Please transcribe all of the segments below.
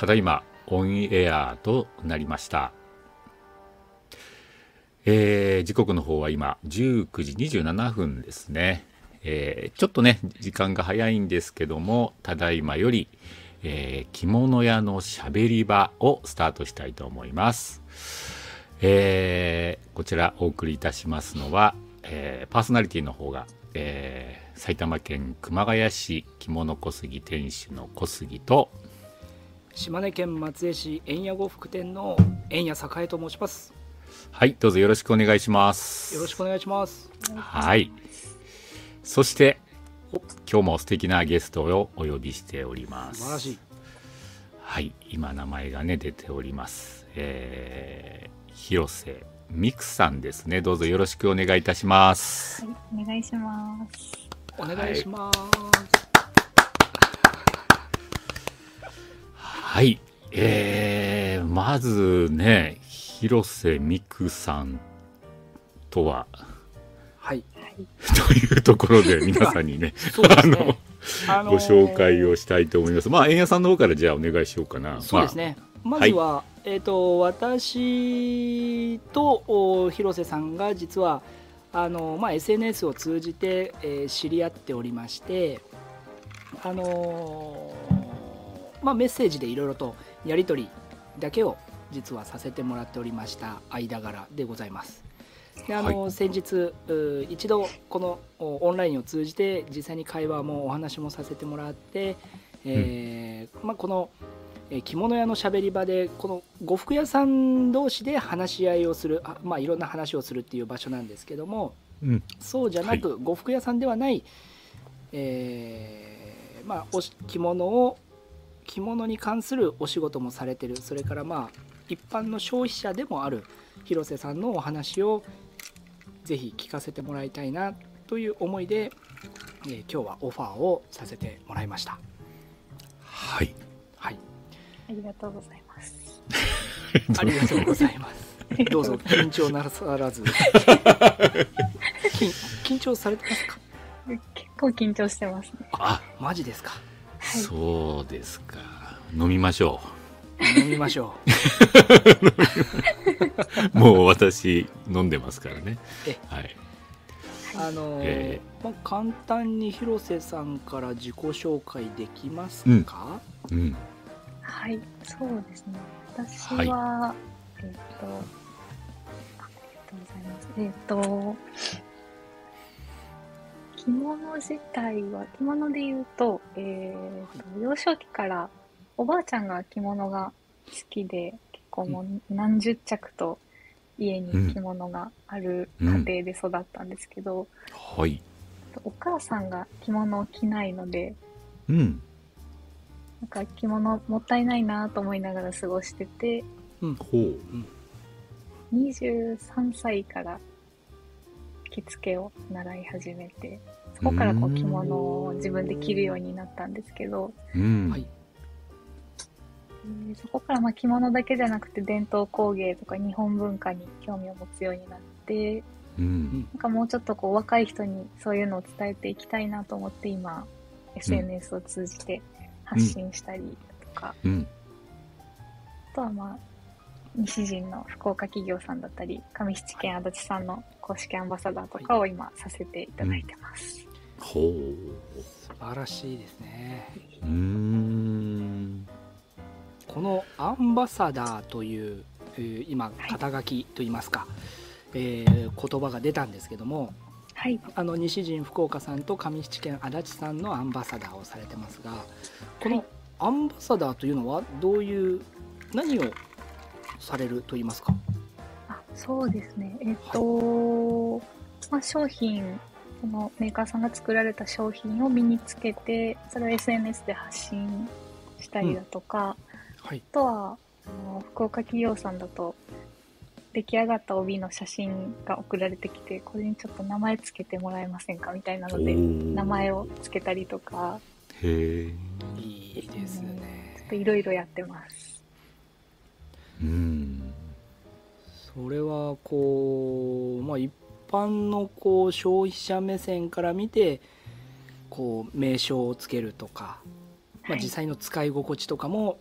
ただいまオンエアとなりました。えー、時刻の方は今19時27分ですね、えー、ちょっとね時間が早いんですけどもただいまより、えー、着物屋のしゃべり場をスタートしたいと思います、えー、こちらお送りいたしますのは、えー、パーソナリティの方が、えー、埼玉県熊谷市着物小杉店主の小杉と島根県松江市円屋呉服店の円谷栄と申します。はいどうぞよろしくお願いします。よろしくお願いします。はい。そして今日も素敵なゲストをお呼びしております。素晴らしい。はい今名前がね出ております。えー、広瀬美久さんですね。どうぞよろしくお願いいたします。はいお願いします。お願いします。はい、はい、えー、まずね広瀬美久さんとは、はい、というところで皆さんにね あの、あのー、ご紹介をしたいと思います。まあ円谷さんの方からじゃあお願いしようかな。そうですね。まあ、まずは、はい、えっ、ー、と私と広瀬さんが実はあのまあ SNS を通じて、えー、知り合っておりまして、あのー、まあメッセージでいろいろとやり取りだけを実はさせてもらっておりました間柄でございます。であの、はい、先日一度このオンラインを通じて実際に会話もお話もさせてもらって、えー、まあ、この着物屋のしゃべり場でこの呉服屋さん同士で話し合いをするまあ、いろんな話をするっていう場所なんですけども、うん、そうじゃなく、はい、呉服屋さんではない、えー、まあ、お着物を着物に関するお仕事もされてる。それからまあ一般の消費者でもある広瀬さんのお話をぜひ聞かせてもらいたいなという思いで、えー、今日はオファーをさせてもらいました。はい。はい。ありがとうございます。ありがとうございます。どうぞ緊張なさらず。緊張されてますか？結構緊張してますね。あマジですか、はい、そうですか。飲みましょう。飲みましょう。もう私飲んでますからね。はい。あのーえー、まあ、簡単に広瀬さんから自己紹介できますか、うん、うん、はいそうですね。私は、はい、えっ、ー、とありがとうございます。えっ、ー、と着物自体は着物で言うと,、えーと幼少期からおばあちゃんが着物が好きで、結構もう何十着と家に着物がある家庭で育ったんですけど、はい。お母さんが着物を着ないので、うん。なんか着物もったいないなと思いながら過ごしてて、うん、ほう。23歳から着付けを習い始めて、そこからこう着物を自分で着るようになったんですけど、うん、はい。そこからまあ着物だけじゃなくて伝統工芸とか日本文化に興味を持つようになって、うん、なんかもうちょっとこう若い人にそういうのを伝えていきたいなと思って今、SNS を通じて発信したりとか、うん、あとはまあ西陣の福岡企業さんだったり上七軒足立さんの公式アンバサダーとかを今させていただいてます。ほう素晴らしいですね。うんこのアンバサダーという、えー、今肩書きといいますか、はい、えー、言葉が出たんですけども、はい、あの西陣福岡さんと上七軒足立さんのアンバサダーをされてますがこのアンバサダーというのはどういう何をされると言いますか？あそうですね。えっ、と、はい、まあ、商品そのメーカーさんが作られた商品を身につけてそれを SNS で発信したりだとか、うん。はい、あとはあの福岡企業さんだと出来上がった帯の写真が送られてきてこれにちょっと名前つけてもらえませんかみたいなので名前をつけたりとか。へえいいですね。ちょっといろいろやってますうんそれはこうまあ一般のこう消費者目線から見てこう名称をつけるとかまあ、はい実際の使い心地とかも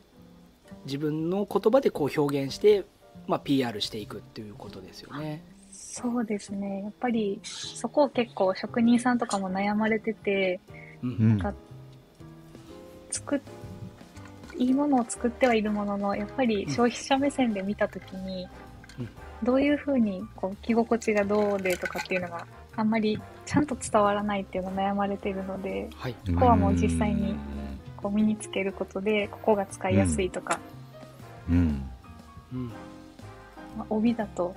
自分の言葉でこう表現して、まあ、PR していくっていうことですよね。そうですね。やっぱり、そこを結構職人さんとかも悩まれてて、うんうんか作っ、いいものを作ってはいるものの、やっぱり消費者目線で見たときに、うん。どういうふうにこう着心地がどうでとかっていうのがあんまりちゃんと伝わらないっていうのを悩まれているので、はい、ここはもう実際にうん。こう身につけることで、ここが使いやすいとか、うん。うん。まあ帯だと、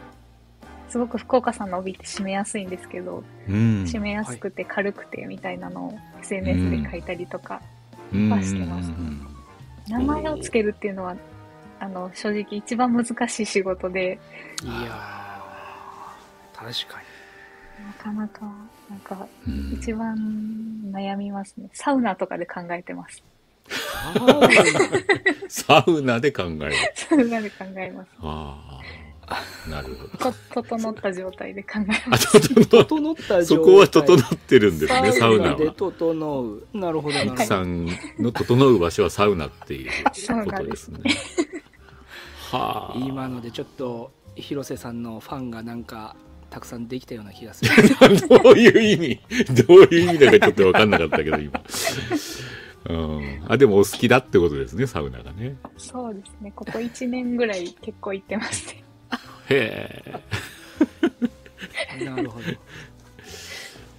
すごく福岡さんの帯って締めやすいんですけど、うん。締めやすくて軽くてみたいなのを SNS で書いたりとか、うん。はしてます名前をつけるっていうのは、あの、正直一番難しい仕事で、いやー確かなかなか、なんか、うん一番悩みますね。サウナとかで考えてます。に。サウナで考える サウナで考えます。ああなるほどと、整った状態で考えあます。整整った状態そこは整ってるんですねサウナでは整う。なるほど、なるほど。奥さんの整う場所はサウナっていうことですすねはあ今のでちょっと広瀬さんのファンがなんかたくさんできたような気がする どういう意味？どういう意味だかちょっと分かんなかったけど、今。うん。あ、でもお好きだってことですね、サウナがね。そうですね。ここ1年ぐらい結構行ってますね。へえ。なるほど。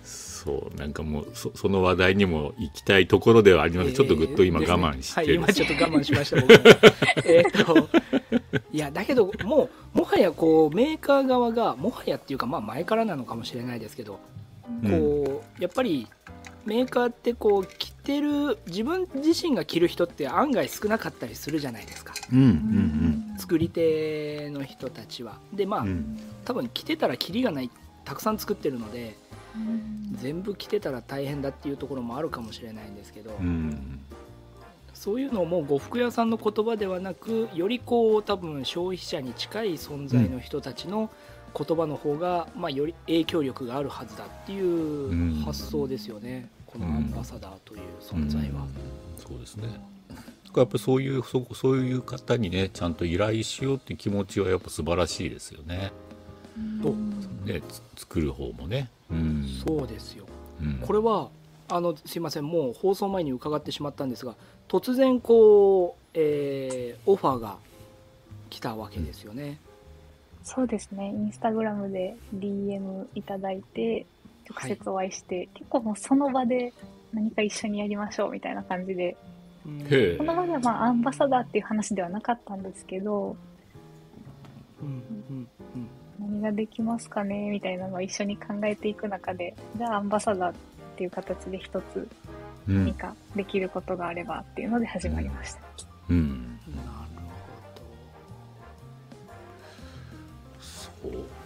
そう、なんかもう、そその話題にも行きたいところではあります、ちょっとぐっと今我慢してはいる今ちょっと 我慢しました えっといやだけどもうもはやこうメーカー側がもはやっていうかまあ前からなのかもしれないですけどうん。こうやっぱりメーカーってこう着てる自分自身が着る人って案外少なかったりするじゃないですかうん、うん、作り手の人たちはでまあ、うん。うん。多分着てたらキリがないたくさん作ってるのでうん全部着てたら大変だっていうところもあるかもしれないんですけど、うん。そういうのをもう呉服屋さんの言葉ではなくよりこう多分消費者に近い存在の人たちの言葉の方が、まあ、より影響力があるはずだっていう発想ですよね、このアンバサダーという存在は。うんそうですね。やっぱりそういうそそういう方にねちゃんと依頼しようっていう気持ちはやっぱ素晴らしいですよね。おねつ作る方もね。うん。そうですようん。これはあのすいませんもう放送前に伺ってしまったんですが突然こう、えーオファーが来たわけですよね。そうですね。インスタグラムで DM いただいて、直接お会いして、結構もうその場で何か一緒にやりましょうみたいな感じで、そ。の場ではまあアンバサダーっていう話ではなかったんですけど、うんうんうん何ができますかねみたいなのを一緒に考えていく中で、じゃあアンバサダーっていう形で一つうん何。かできることがあればっていうので始まりました。うん。なるそう。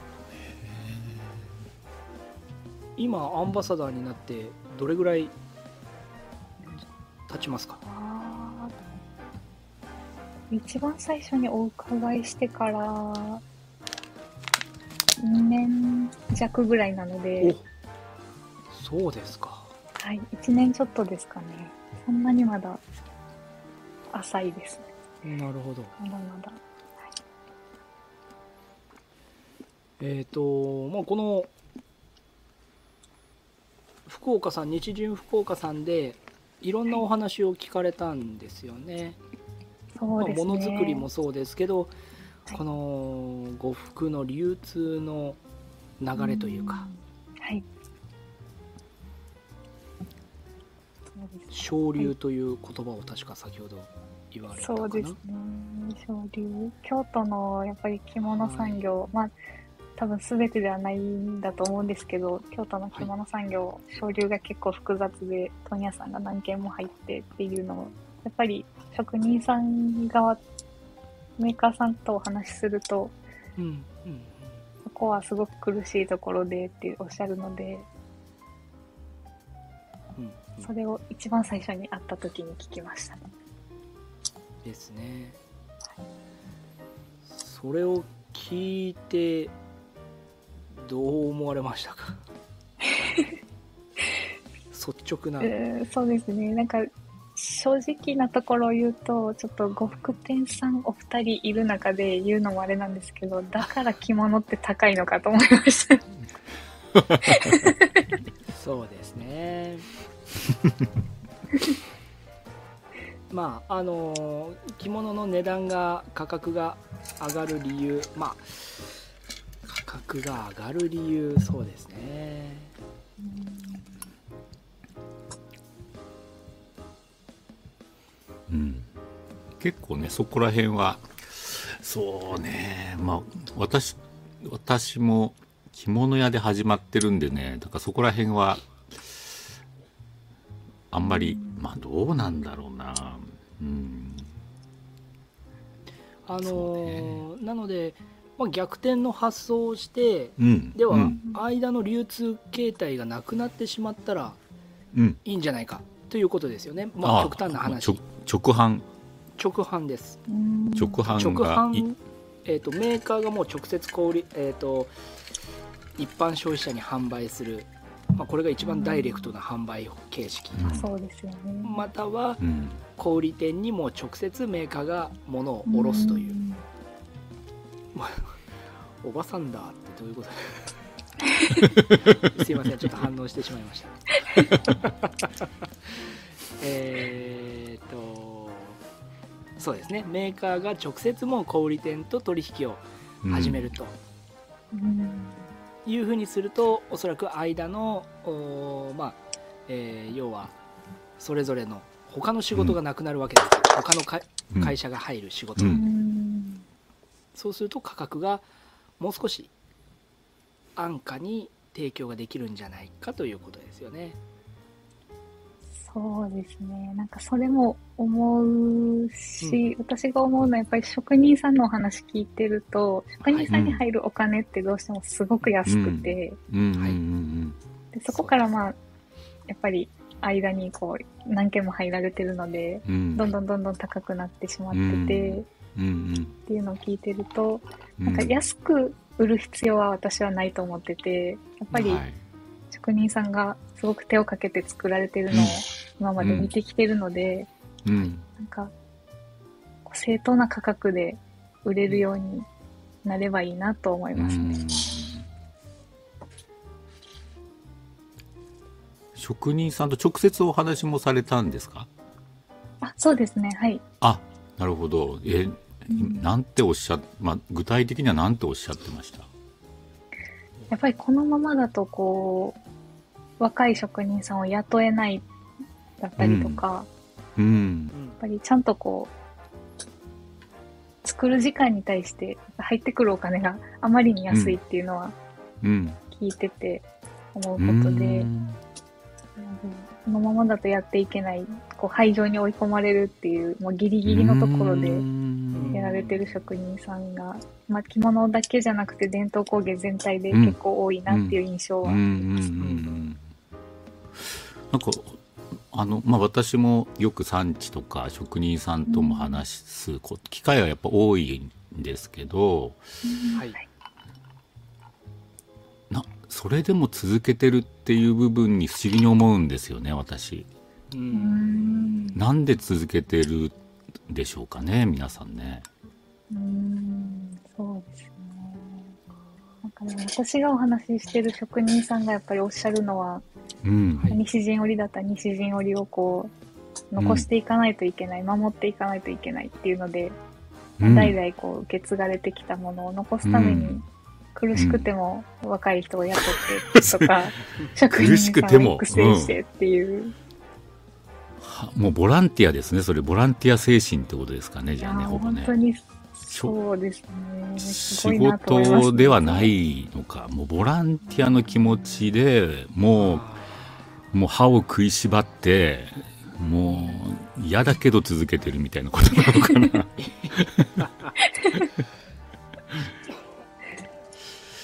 今アンバサダーになってどれぐらい経ちますか？一番最初にお伺いしてから2年弱ぐらいなので、そうですかはい、1年ちょっとですかね。そんなにまだ浅いですね。なるほどまだまだ。えっ、とまあこの福岡さん日順福岡さんでいろんなお話を聞かれたんですよね、そうですね。まあ、ものづくりもそうですけど、はいこの呉服の流通の流れというか、うん。はい。昇流という言葉を確か先ほど言われたかなそうですね。昇流。京都のやっぱり着物産業、まあ多分全てではないんだと思うんですけど、京都の着物産業、昇流が結構複雑で、問屋さんが何軒も入ってっていうのを、やっぱり職人さん側、メーカーさんとお話しすると、うんうんそこはすごく苦しいところでっておっしゃるので、うんうんそれを一番最初に会った時に聞きましたね。ですねそれを聞いてどう思われましたか？率直な、えーそうですね。なんか、正直なところを言うと、ちょっと呉服店さんお二人いる中で言うのもあれなんですけど、だから着物って高いのかと思いました。そうですねまああのー着物の値段が価格が上がる理由まあ価格が上がる理由そうですね。うん、結構ねそこら辺は。そうね。まあ私私も着物屋で始まってるんでね。だからそこら辺はあんまりまあどうなんだろうな。うん。あのそうーなので、まあ、逆転の発想をしてうんでは、うん。間の流通形態がなくなってしまったらうん。いいんじゃないかということですよね、まあ、極端な話。直販。直販です。うん。直販直販、えー、とメーカーがもう直接小売り、えー、と一般消費者に販売する、まあ、これが一番ダイレクトな販売形式、うん。そうですよね。またはうん。小売店にも直接メーカーが物を卸すという、ん おばさんだってどういうこと？すいませんちょっと反応してしまいました。えーっとそうですね。メーカーが直接もう小売店と取引を始めると。うん。いうふうにするとおそらく間のまあ、えー要はそれぞれの他の仕事がなくなるわけです、他のかうん。会社が入る仕事、ううんんそうすると価格がもう少し安価に提供ができるんじゃないかということですよね。そうですね。なんかそれも思うし、私が思うのはやっぱり職人さんのお話聞いてると、職人さんに入るお金ってどうしてもすごく安くて、でそこからまあ、やっぱり間にこう何件も入られてるので、うん。どんどんどんどん高くなってしまってて、うんうんっていうのを聞いてると、うん。なんか安く売る必要は私はないと思ってて、やっぱりはい。職人さんがすごく手をかけて作られてるのを今まで見てきてるので、うん。なんか、こう正当な価格で売れるようになればいいなと思いますね。職人さんと直接お話もされたんですか？あ、そうですね。はい。あなるほど。え、んなんておっしゃまあ、具体的には何ておっしゃってました？やっぱりこのままだと、こう、若い職人さんを雇えないだったりとか、やっうん。ぱりちゃんとこう、作る時間に対して入ってくるお金があまりに安いっていうのはうん。聞いてて思ううことで、ん。このままだとやっていけない、こう廃場に追い込まれるっていう、もうギリギリのところでうんやられてる職人さんが、まあ、着物だけじゃなくて伝統工芸全体で結構多いなっていう印象は、うんうんうんうんなんかあの、まあ、私もよく産地とか職人さんとも話すこ機会はやっぱ多いんですけどはい、なそれでも続けてるっていう部分に不思議に思うんですよね私。ううんん。なんで続けてるでしょうかね皆さんね。うんそうですね。なんかね私がお話ししてる職人さんがやっぱりおっしゃるのは、うん、はい。西陣織だったら西陣織をこう残していかないといけない、守っていかないといけないっていうので、うん。代々こう受け継がれてきたものを残すために、うん。苦しくても若い人を雇ってとか、職人苦しくさんを育成してっていう、はもうボランティアですね。それボランティア精神ってことですかね。じゃあねほぼね。本当にそうですね。仕事ではないのか。もうボランティアの気持ちでもうもう歯を食いしばってもう嫌だけど続けてるみたいなことなのかな。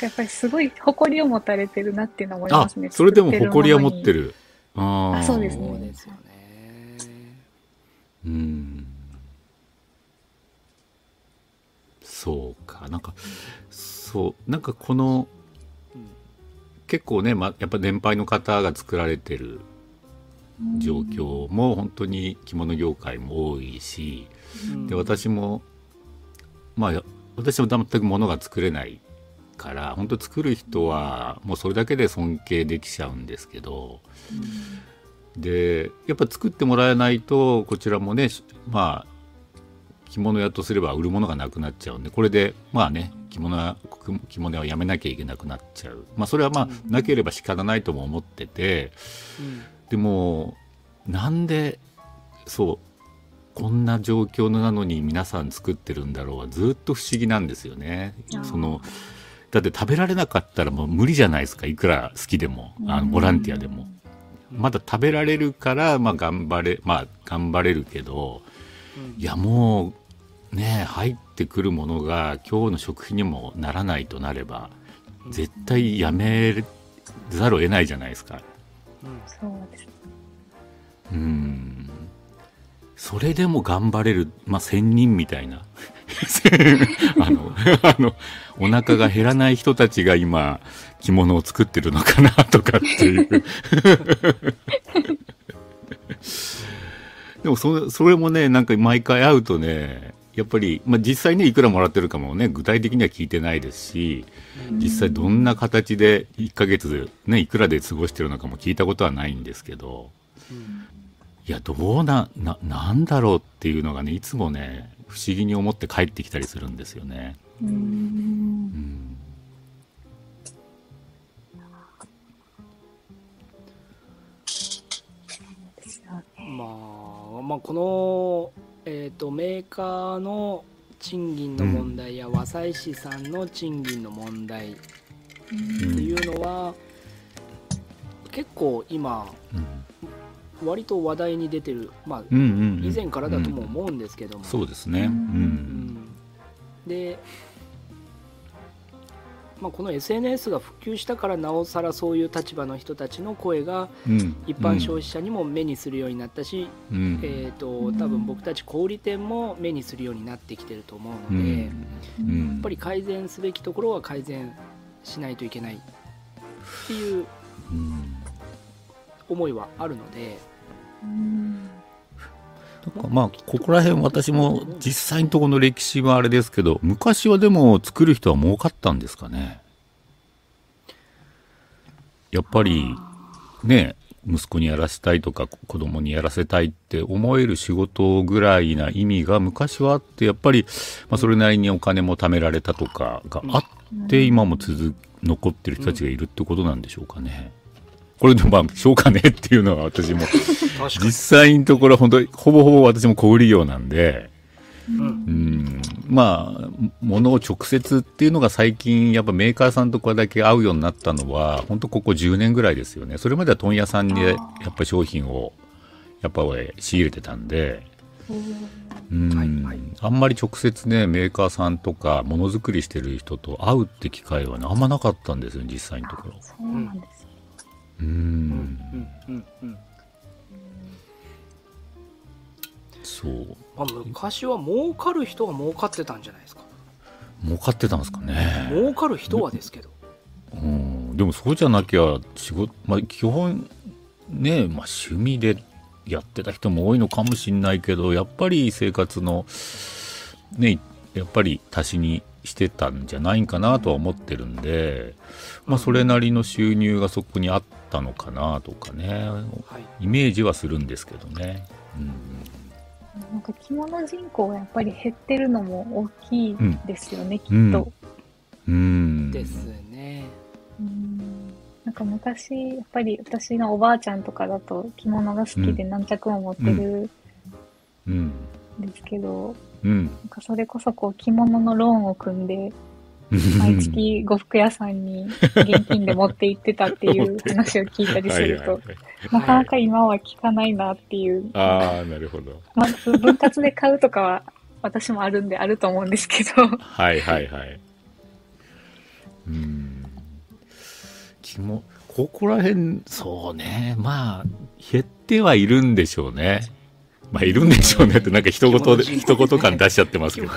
やっぱりすごい誇りを持たれてるなっていうのを思いあますね。それでも誇りは持ってる。るあー。あそうですね。そうん。そうか。なんかそうなんかこのうん結構ね、ま、やっぱ年配の方が作られてる状況も本当に着物業界も多いし、で私もまあ私も全く物が作れないから本当作る人はもうそれだけで尊敬できちゃうんですけど、でやっぱ作ってもらえないとこちらもねまあ着物屋とすれば売るものがなくなっちゃうんでこれでまあね着物屋着物屋をやめなきゃいけなくなっちゃう、まあ、それはまあなければ仕方ないとも思ってて、でもなんでそうこんな状況なのに皆さん作ってるんだろうはずっと不思議なんですよね。そのだって食べられなかったらもう無理じゃないですかいくら好きでも。あのボランティアでも。まだ食べられるから、まあ、頑張れまあ頑張れるけど、いやもうね入ってくるものが今日の食費にもならないとなれば絶対やめざるを得ないじゃないですか。そうです。うん。それでも頑張れる、まあ、仙人みたいな。あのあのお腹が減らない人たちが今着物を作ってるのかなとかっていう。でもそそれもねなんか毎回会うとねやっぱり、まあ、実際ねいくらもらってるかもね具体的には聞いてないですし実際どんな形で1ヶ月ねいくらで過ごしてるのかも聞いたことはないんですけど、いやどうなななんだろうっていうのがねいつもね不思議に思って帰ってきたりするんですよね。うんまあ、この、えー、とメーカーの賃金の問題や和裁師さんの賃金の問題ってうんいうのは、結構今うん割と話題に出てる、まあ、うんうんうん。以前からだとも思うんですけども、そうですね。ううん。うんん。で、まあ、この SNS が普及したからなおさらそういう立場の人たちの声がうん。一般消費者にも目にするようになったし、うん。えー、と多分僕たち小売店も目にするようになってきてると思ううので、ん。うん。やっぱり改善すべきところは改善しないといけないっていううん思いはあるので、うんなんか。まあここら辺私も実際のところの歴史はあれですけど昔はでも作る人は儲かったんですかね。やっぱりね息子にやらせたいとか子供にやらせたいって思える仕事ぐらいな意味が昔はあってやっぱり、まあ、それなりにお金も貯められたとかがあって今も続残ってる人たちがいるってことなんでしょうかね。これでまあしょうかねっていうのは私も実際のところ本当にほぼほぼ私も小売業なんで、うん。うん、まあ物を直接っていうのが最近やっぱメーカーさんとこれだけ会うようになったのは本当ここ10年ぐらいですよね。それまでは問屋さんでやっぱ商品をやっぱ俺仕入れてたんで、うん。はいはい。あんまり直接ねメーカーさんとかものづくりしてる人と会うって機会はねあんまなかったんですよ実際のところ。そうなんですようん。うんうんうんそう。まあ、昔は儲かる人が儲かってたんじゃないですか。儲かってたんですかね。儲かる人はですけど。うん。でもそうじゃなきゃ仕事、まあ、基本ね、まあ、趣味でやってた人も多いのかもしれないけどやっぱり生活のねやっぱり足しにしてたんじゃないかなとは思ってるんで、まあ、それなりの収入がそこにあったのかなとかね。はい。イメージはするんですけどね。うんなんか着物人口がやっぱり減ってるのも大きいですよね、きっと。うん。うんですね。うん。なんか昔、やっぱり私のおばあちゃんとかだと着物が好きで何着も持ってるうん。んですけど、うん。なんかそれこそこう着物のローンを組んで、毎月呉服屋さんに現金で持って行ってたっていう 話を聞いたりすると、なかなか今は聞かないなっていう。ああなるほどまあ、分割で買うとかは私もあるんであると思うんですけど、はいはいはい。うん。気も、ここら辺、そうね。まあ、減ってはいるんでしょうね。まあ、いるんでしょうねって、なんか一言で、一言感出しちゃってますけど。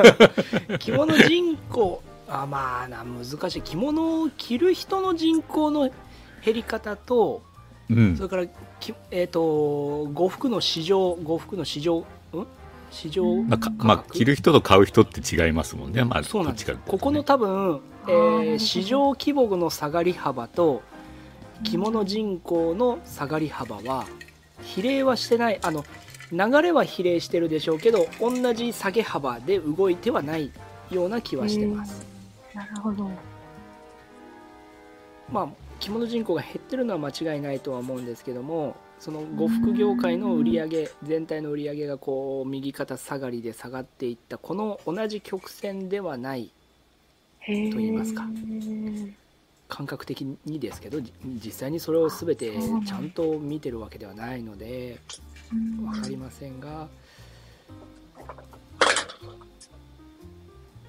着物人口あまあな難しい。着物を着る人の人口の減り方とうん。それからき、えー、と呉服の市場呉服の市場ん？市場うんまあかまあ、着る人と買う人って違いますもんね、まあ、そうなんです。ねここの多分、えー市場規模の下がり幅と着物人口の下がり幅は比例はしてない。あの流れは比例してるでしょうけど同じ下げ幅で動いてはないような気はしてます、なるほど。まあ着物人口が減ってるのは間違いないとは思うんですけどもその呉服業界の売り上げ全体の売り上げがこう右肩下がりで下がっていったこの同じ曲線ではない。と言いますか。感覚的にですけどじ実際にそれを全てちゃんと見てるわけではないので。うん分かりませんが、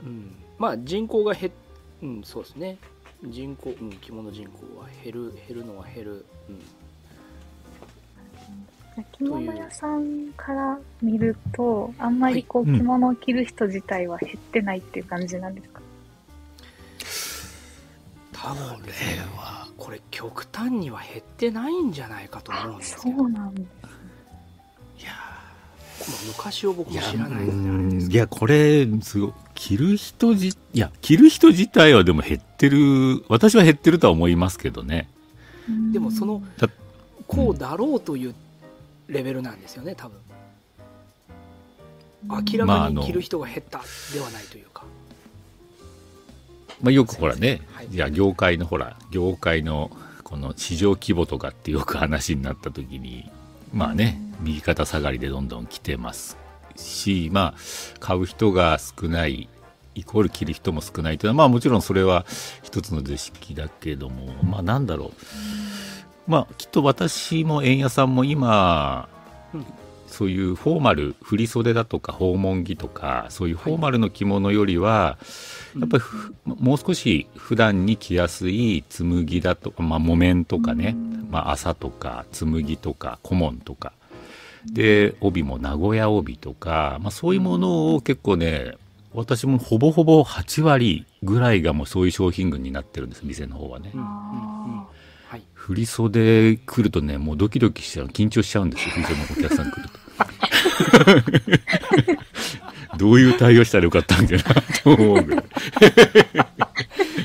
うん、まあ人口が減っうんそうですね。人口、うん、着物人口は減る減るのは減る、うん、着物屋さんから見ると、あんまりこう、はい。着物を着る人自体は減ってないっていう感じなんですか、多分ですねこれ極端には減ってないんじゃないかと思うんですそけど。うなんです。昔を僕も知らないいやのでいやこれすごい着る人じいや着る人自体はでも減ってる私は減ってるとは思いますけどね。でもそのだこうだろうというレベルなんですよね多分。明らかに着る人が減ったではないというか、まあ、よくほらね、はい。いや業界のほら業界のこの市場規模とかってよく話になった時にまあね右肩下がりでどんどん来てますしまあ買う人が少ないイコール着る人も少ないというのはまあもちろんそれは一つの図式だけどもまあなんだろう。まあきっと私も円屋さんも今、そういうフォーマル振り袖だとか訪問着とかそういうフォーマルの着物よりは、やっぱりふもう少し普段に着やすい紬だとか、まあ、木綿とかね、まあ、麻とか紬とか古文とか。で帯も名古屋帯とか、まあ、そういうものを結構ね私もほぼほぼ8割ぐらいがもうそういう商品群になってるんです店の方はね。うはい、振り袖来るとねもうドキドキしちゃう緊張しちゃうんですよ 振り袖のお客さん来るとどういう対応したらよかったんかなと思うぐらい。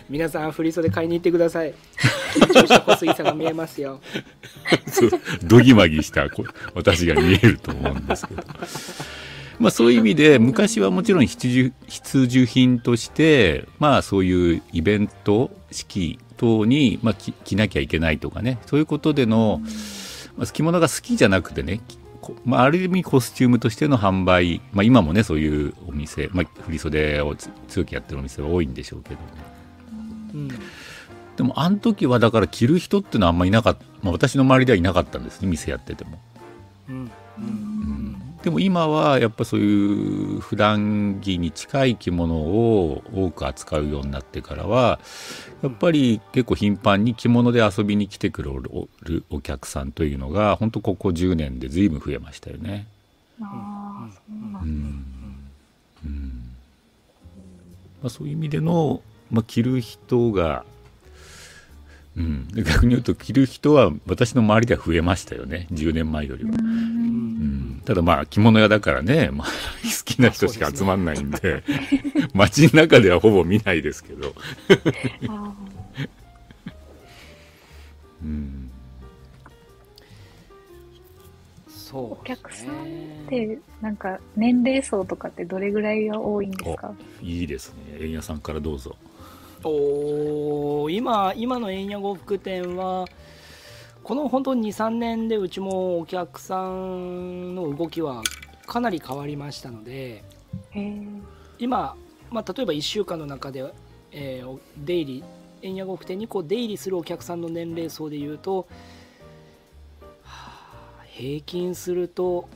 皆さん振り袖買いに行ってください。緊張した小杉さんが見えますよ。そうどぎまぎしたこ私が見えると思うんですけど。まあそういう意味で昔はもちろん必需必需品としてまあそういうイベント式等に、まあ、着着なきゃいけないとかね。そういうことでの、まあ、着物が好きじゃなくてねまあ、ある意味コスチュームとしての販売、まあ、今もねそういうお店、まあ、振り袖をつ強くやってるお店は多いんでしょうけどねうん。でもあの時はだから着る人っていうのはあんまりいなかった、まあ、私の周りではいなかったんですね店やってても。うんうんでも今はやっぱそういう普段着に近い着物を多く扱うようになってからはやっぱり結構頻繁に着物で遊びに来てくるお客さんというのが本当ここ10年で随分増えましたよね。そうん。まあ、そういう意味での、まあ、着る人が、うん、で逆に言うと着る人は私の周りでは増えましたよね。10年前よりは。うん。うん。ただまあ着物屋だからね、まあ、好きな人しか集まんないんで。街の中ではほぼ見ないですけど、あうん、そうお客さんねーで、なんか、年齢層とかってどれぐらいが多いんですか？いいですね。円屋さんからどうぞおー今今の円谷呉服店はこの本当に23年でうちもお客さんの動きはかなり変わりましたので今、まあ、例えば1週間の中で、えーお出入り円谷呉服店にこう出入りするお客さんの年齢層でいうと、はあ平均すると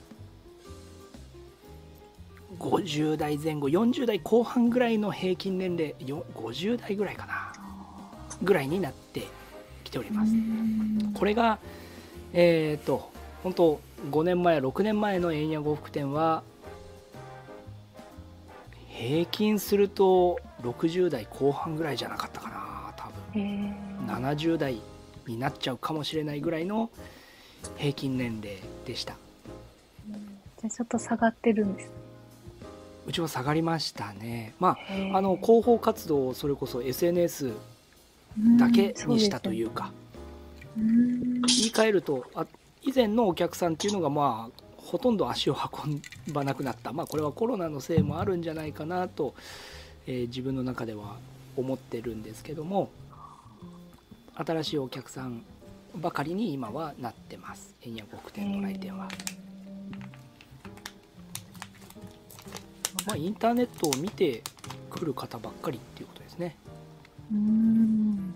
50代前後40代後半ぐらいの平均年齢よ50代ぐらいかなぐらいになってきております。これがえっ、と本当5年前6年前の円谷呉服店は平均すると60代後半ぐらいじゃなかったかな多分。へー。70代になっちゃうかもしれないぐらいの平均年齢でした。じゃあちょっと下がってるんです。うちは下がりましたね。まああの広報活動をそれこそ SNS だけにしたというか、うん。言い換えるとあ以前のお客さんっていうのがまあほとんど足を運ばなくなった。まあこれはコロナのせいもあるんじゃないかなと、えー自分の中では思ってるんですけども新しいお客さんばかりに今はなってます。円谷呉服店の来店は、まあ、インターネットを見てくる方ばっかりっていうことですね。うん。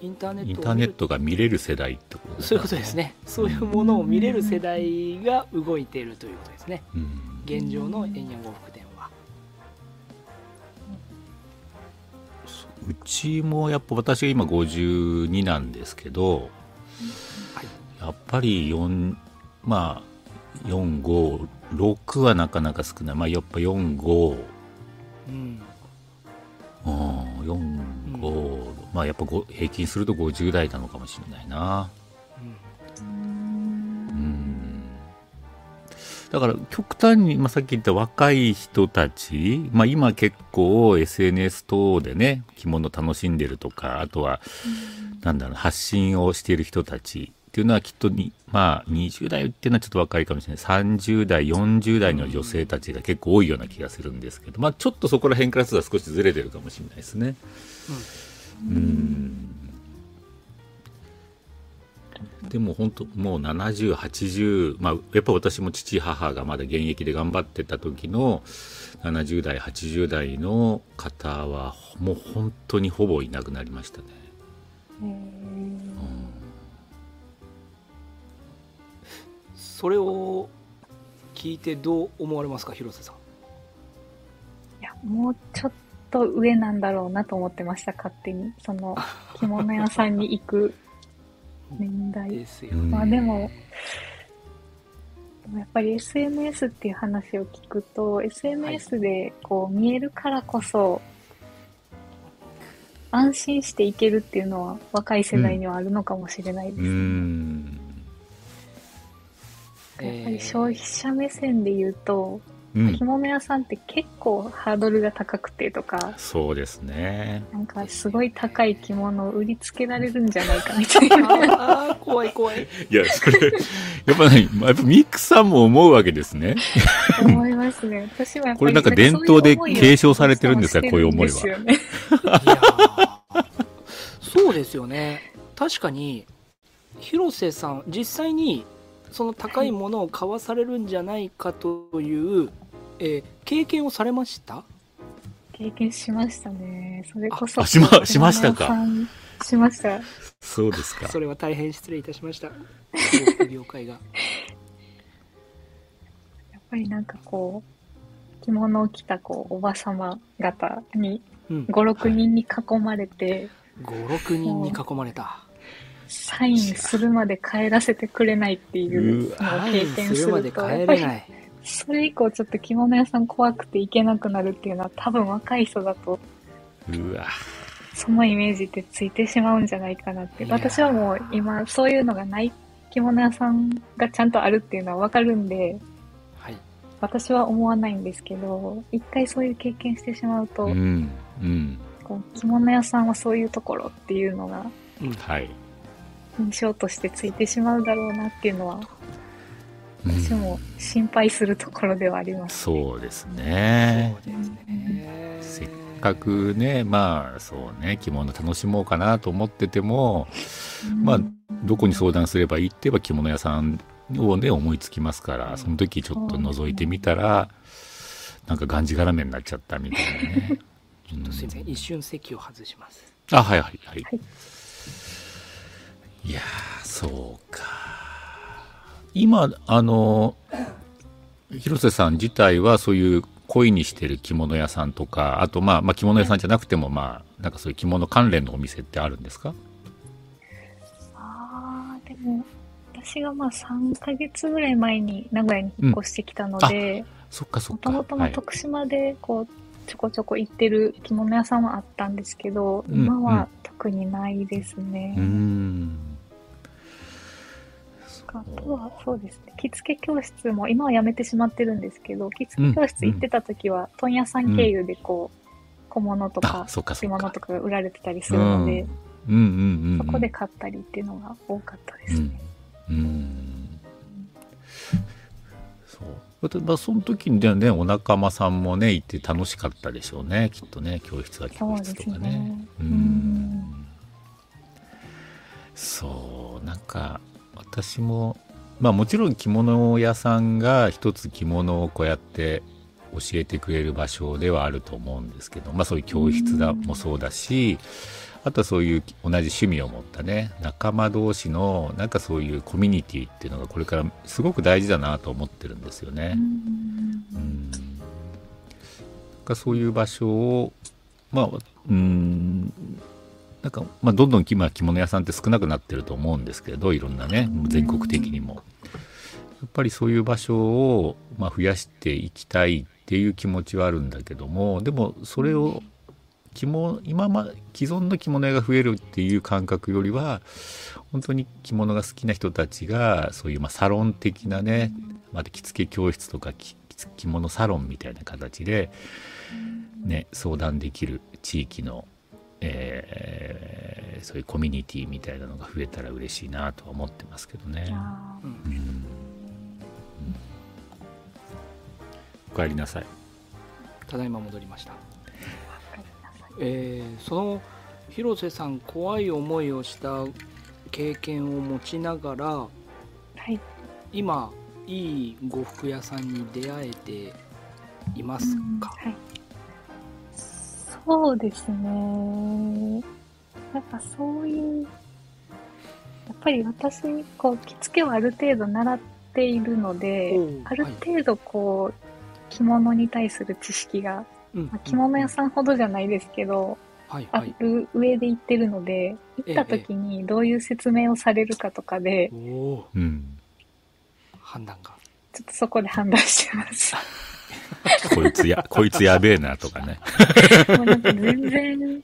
インターネットインターネットが見れる世代ってことそういうことですね。そういうものを見れる世代が動いているということですね。うん。現状の円谷呉服店はうちもやっぱ私が今52なんですけどはい。やっぱり4まあ456はなかなか少ない。まあやっぱ45うん。うん。45、まあやっぱご平均すると50代なのかもしれないな。うん。だから極端に、まあ、さっき言った若い人たち、まあ、今結構 SNS 等でね着物楽しんでるとかあとは、なんだろう発信をしている人たちっていうのはきっとに、まあ、20代っていうのはちょっと若いかもしれない。30代40代の女性たちが結構多いような気がするんですけど、まあ、ちょっとそこら辺からすると少しずれてるかもしれないですね。うん。でも本当もう70、80、まあ、やっぱ私も父、母がまだ現役で頑張ってた時の70代、80代の方はもう本当にほぼいなくなりましたね。それを聞いてどう思われますか広瀬さん？いや、もうちょっと上なんだろうなと思ってました、勝手に。その、着物屋さんに行く年代。ですよ、うんまあでも、でもやっぱり SNS っていう話を聞くと、SNS でこう見えるからこそ、安心していけるっていうのは若い世代にはあるのかもしれないです。うーん。やっぱり消費者目線で言うと、うん着。物屋さんって結構ハードルが高くてとか、そうですね。なんかすごい高い着物を売りつけられるんじゃないかみたいな。怖い怖い いや、それ、やっぱね、やっぱミックさんも思うわけですね。思いますね。私もやっぱりこれなんか伝統で継承されてるんですかこういう思いはそうですよね確かに広瀬さん実際にその高いものを買わされるんじゃないかという、えー経験をされました？経験しましたね。それこそ。あしましましたか？しました。やそうですか。それは大変失礼いたしました業界がっぱりなんかこう、着物を着たこう、おばさま方に、うん、5、6人に囲まれて、56人に囲まれたサインするまで帰らせてくれないっていうのを経験すると、やっぱりそれ以降ちょっと着物屋さん怖くて行けなくなるっていうのは多分若い人だとうわ。そのイメージってついてしまうんじゃないかなって。私はもう今そういうのがない着物屋さんがちゃんとあるっていうのはわかるんで、はい私は思わないんですけど、一回そういう経験してしまうと、うん。うん。こう着物屋さんはそういうところっていうのがうんはい。印象としてついてしまうだろうなっていうのは、うん私も心配するところではあります。そうですね。そうですねせっかくね、まあそうね、着物楽しもうかなと思ってても、まあどこに相談すればいいって言えば着物屋さんをね、思いつきますから、その時ちょっと覗いてみたら、なんかがんじがらめになっちゃったみたいなね。ちょっすいません一瞬席を外しますあ、はいはいはい。はいいやー、そうか。今、あの、広瀬さん自体はそういう恋にしてる着物屋さんとか、あとまあ、まあ着物屋さんじゃなくても、まあ、なんかそういう着物関連のお店ってあるんですか？ああ、でも、私がまあ3ヶ月ぐらい前に名古屋に引っ越してきたので、そっかそっか。もともと徳島でこう、ちょこちょこ行ってる着物屋さんはあったんですけど、うん今は特にないですね。うーん。かあとはそうですね。着付け教室も今はやめてしまってるんですけど着付け教室行ってた時は問屋さん経由でこう、小物とか着物とかが売られてたりするので、そこで買ったりっていうのが多かったですね。うんうん。そう。だまあその時にねお仲間さんもねいて楽しかったでしょうね。きっとね教室は教室とかね。そうね。うん。そうなんか私もまあもちろん着物屋さんが一つ着物をこうやって教えてくれる場所ではあると思うんですけどまあそういう教室だもそうだしあとはそういう同じ趣味を持ったね仲間同士のなんかそういうコミュニティっていうのがこれからすごく大事だなと思ってるんですよね。うん。そういう場所をまあうんなんか、まあ、どんどん今着物屋さんって少なくなってると思うんですけどいろんなね全国的にも。やっぱりそういう場所を、まあ、増やしていきたいっていう気持ちはあるんだけどもでもそれを着物今ま既存の着物屋が増えるっていう感覚よりは本当に着物が好きな人たちがそういうまあサロン的なねまた着付け教室とか着着物サロンみたいな形で、ね、相談できる地域の、えーそういうコミュニティみたいなのが増えたら嬉しいなとは思ってますけどね。うんお帰りなさい。ただいま戻りました。えーその広瀬さん怖い思いをした経験を持ちながらはい。今いい呉服屋さんに出会えていますか、はい。そうですね。やっぱそういう、やっぱり私、こう、着付けをある程度習っているのでおう、ある程度こう、着物に対する知識が、うんまあ着物屋さんほどじゃないですけど、あはいはいる上で行ってるので、行った時にどういう説明をされるかとかで、おおうん。判断がちょっとそこで判断してます。こいつや、こいつやべえなとかね。もうなんか全然、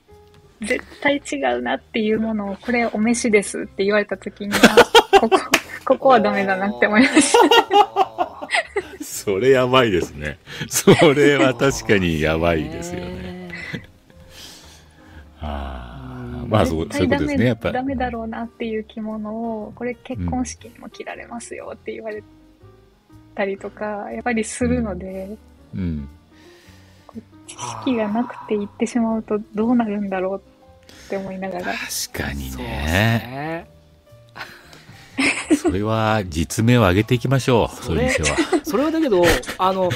絶対違うなっていうものを、これお召しですって言われた時に、あ、ここ、ここはダメだなって思いました。それやばいですね。それは確かにやばいですよね。ああ、まあそう、そういうことですね。やっぱダメだろうなっていう着物を、これ結婚式にも着られますよって言われたりとか、やっぱりするので、うん。知識がなくて行ってしまうとどうなるんだろうって思いながら。確かにね。ねそれは実名を上げていきましょう。それそういう店は。それはだけどあの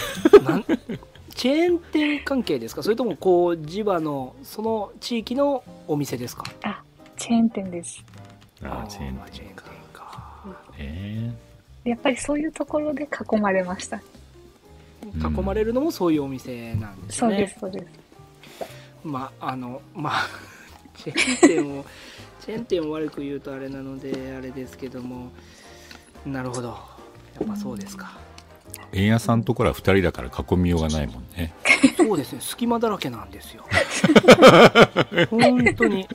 なんチェーン店関係ですか？それともこう地場のその地域のお店ですか？チェーン店です。ああ、チェーンまあチェーン店かね。やっぱりそういうところで囲まれました。うん囲まれるのもそういうお店なんですね。そうです、そうです。まああのまあ チェーン店をチェーン店を悪く言うとあれなのであれですけども。なるほど。やっぱそうですか。円屋さんところは二人だから囲みようがないもんね。そうですね。隙間だらけなんですよ。本当に。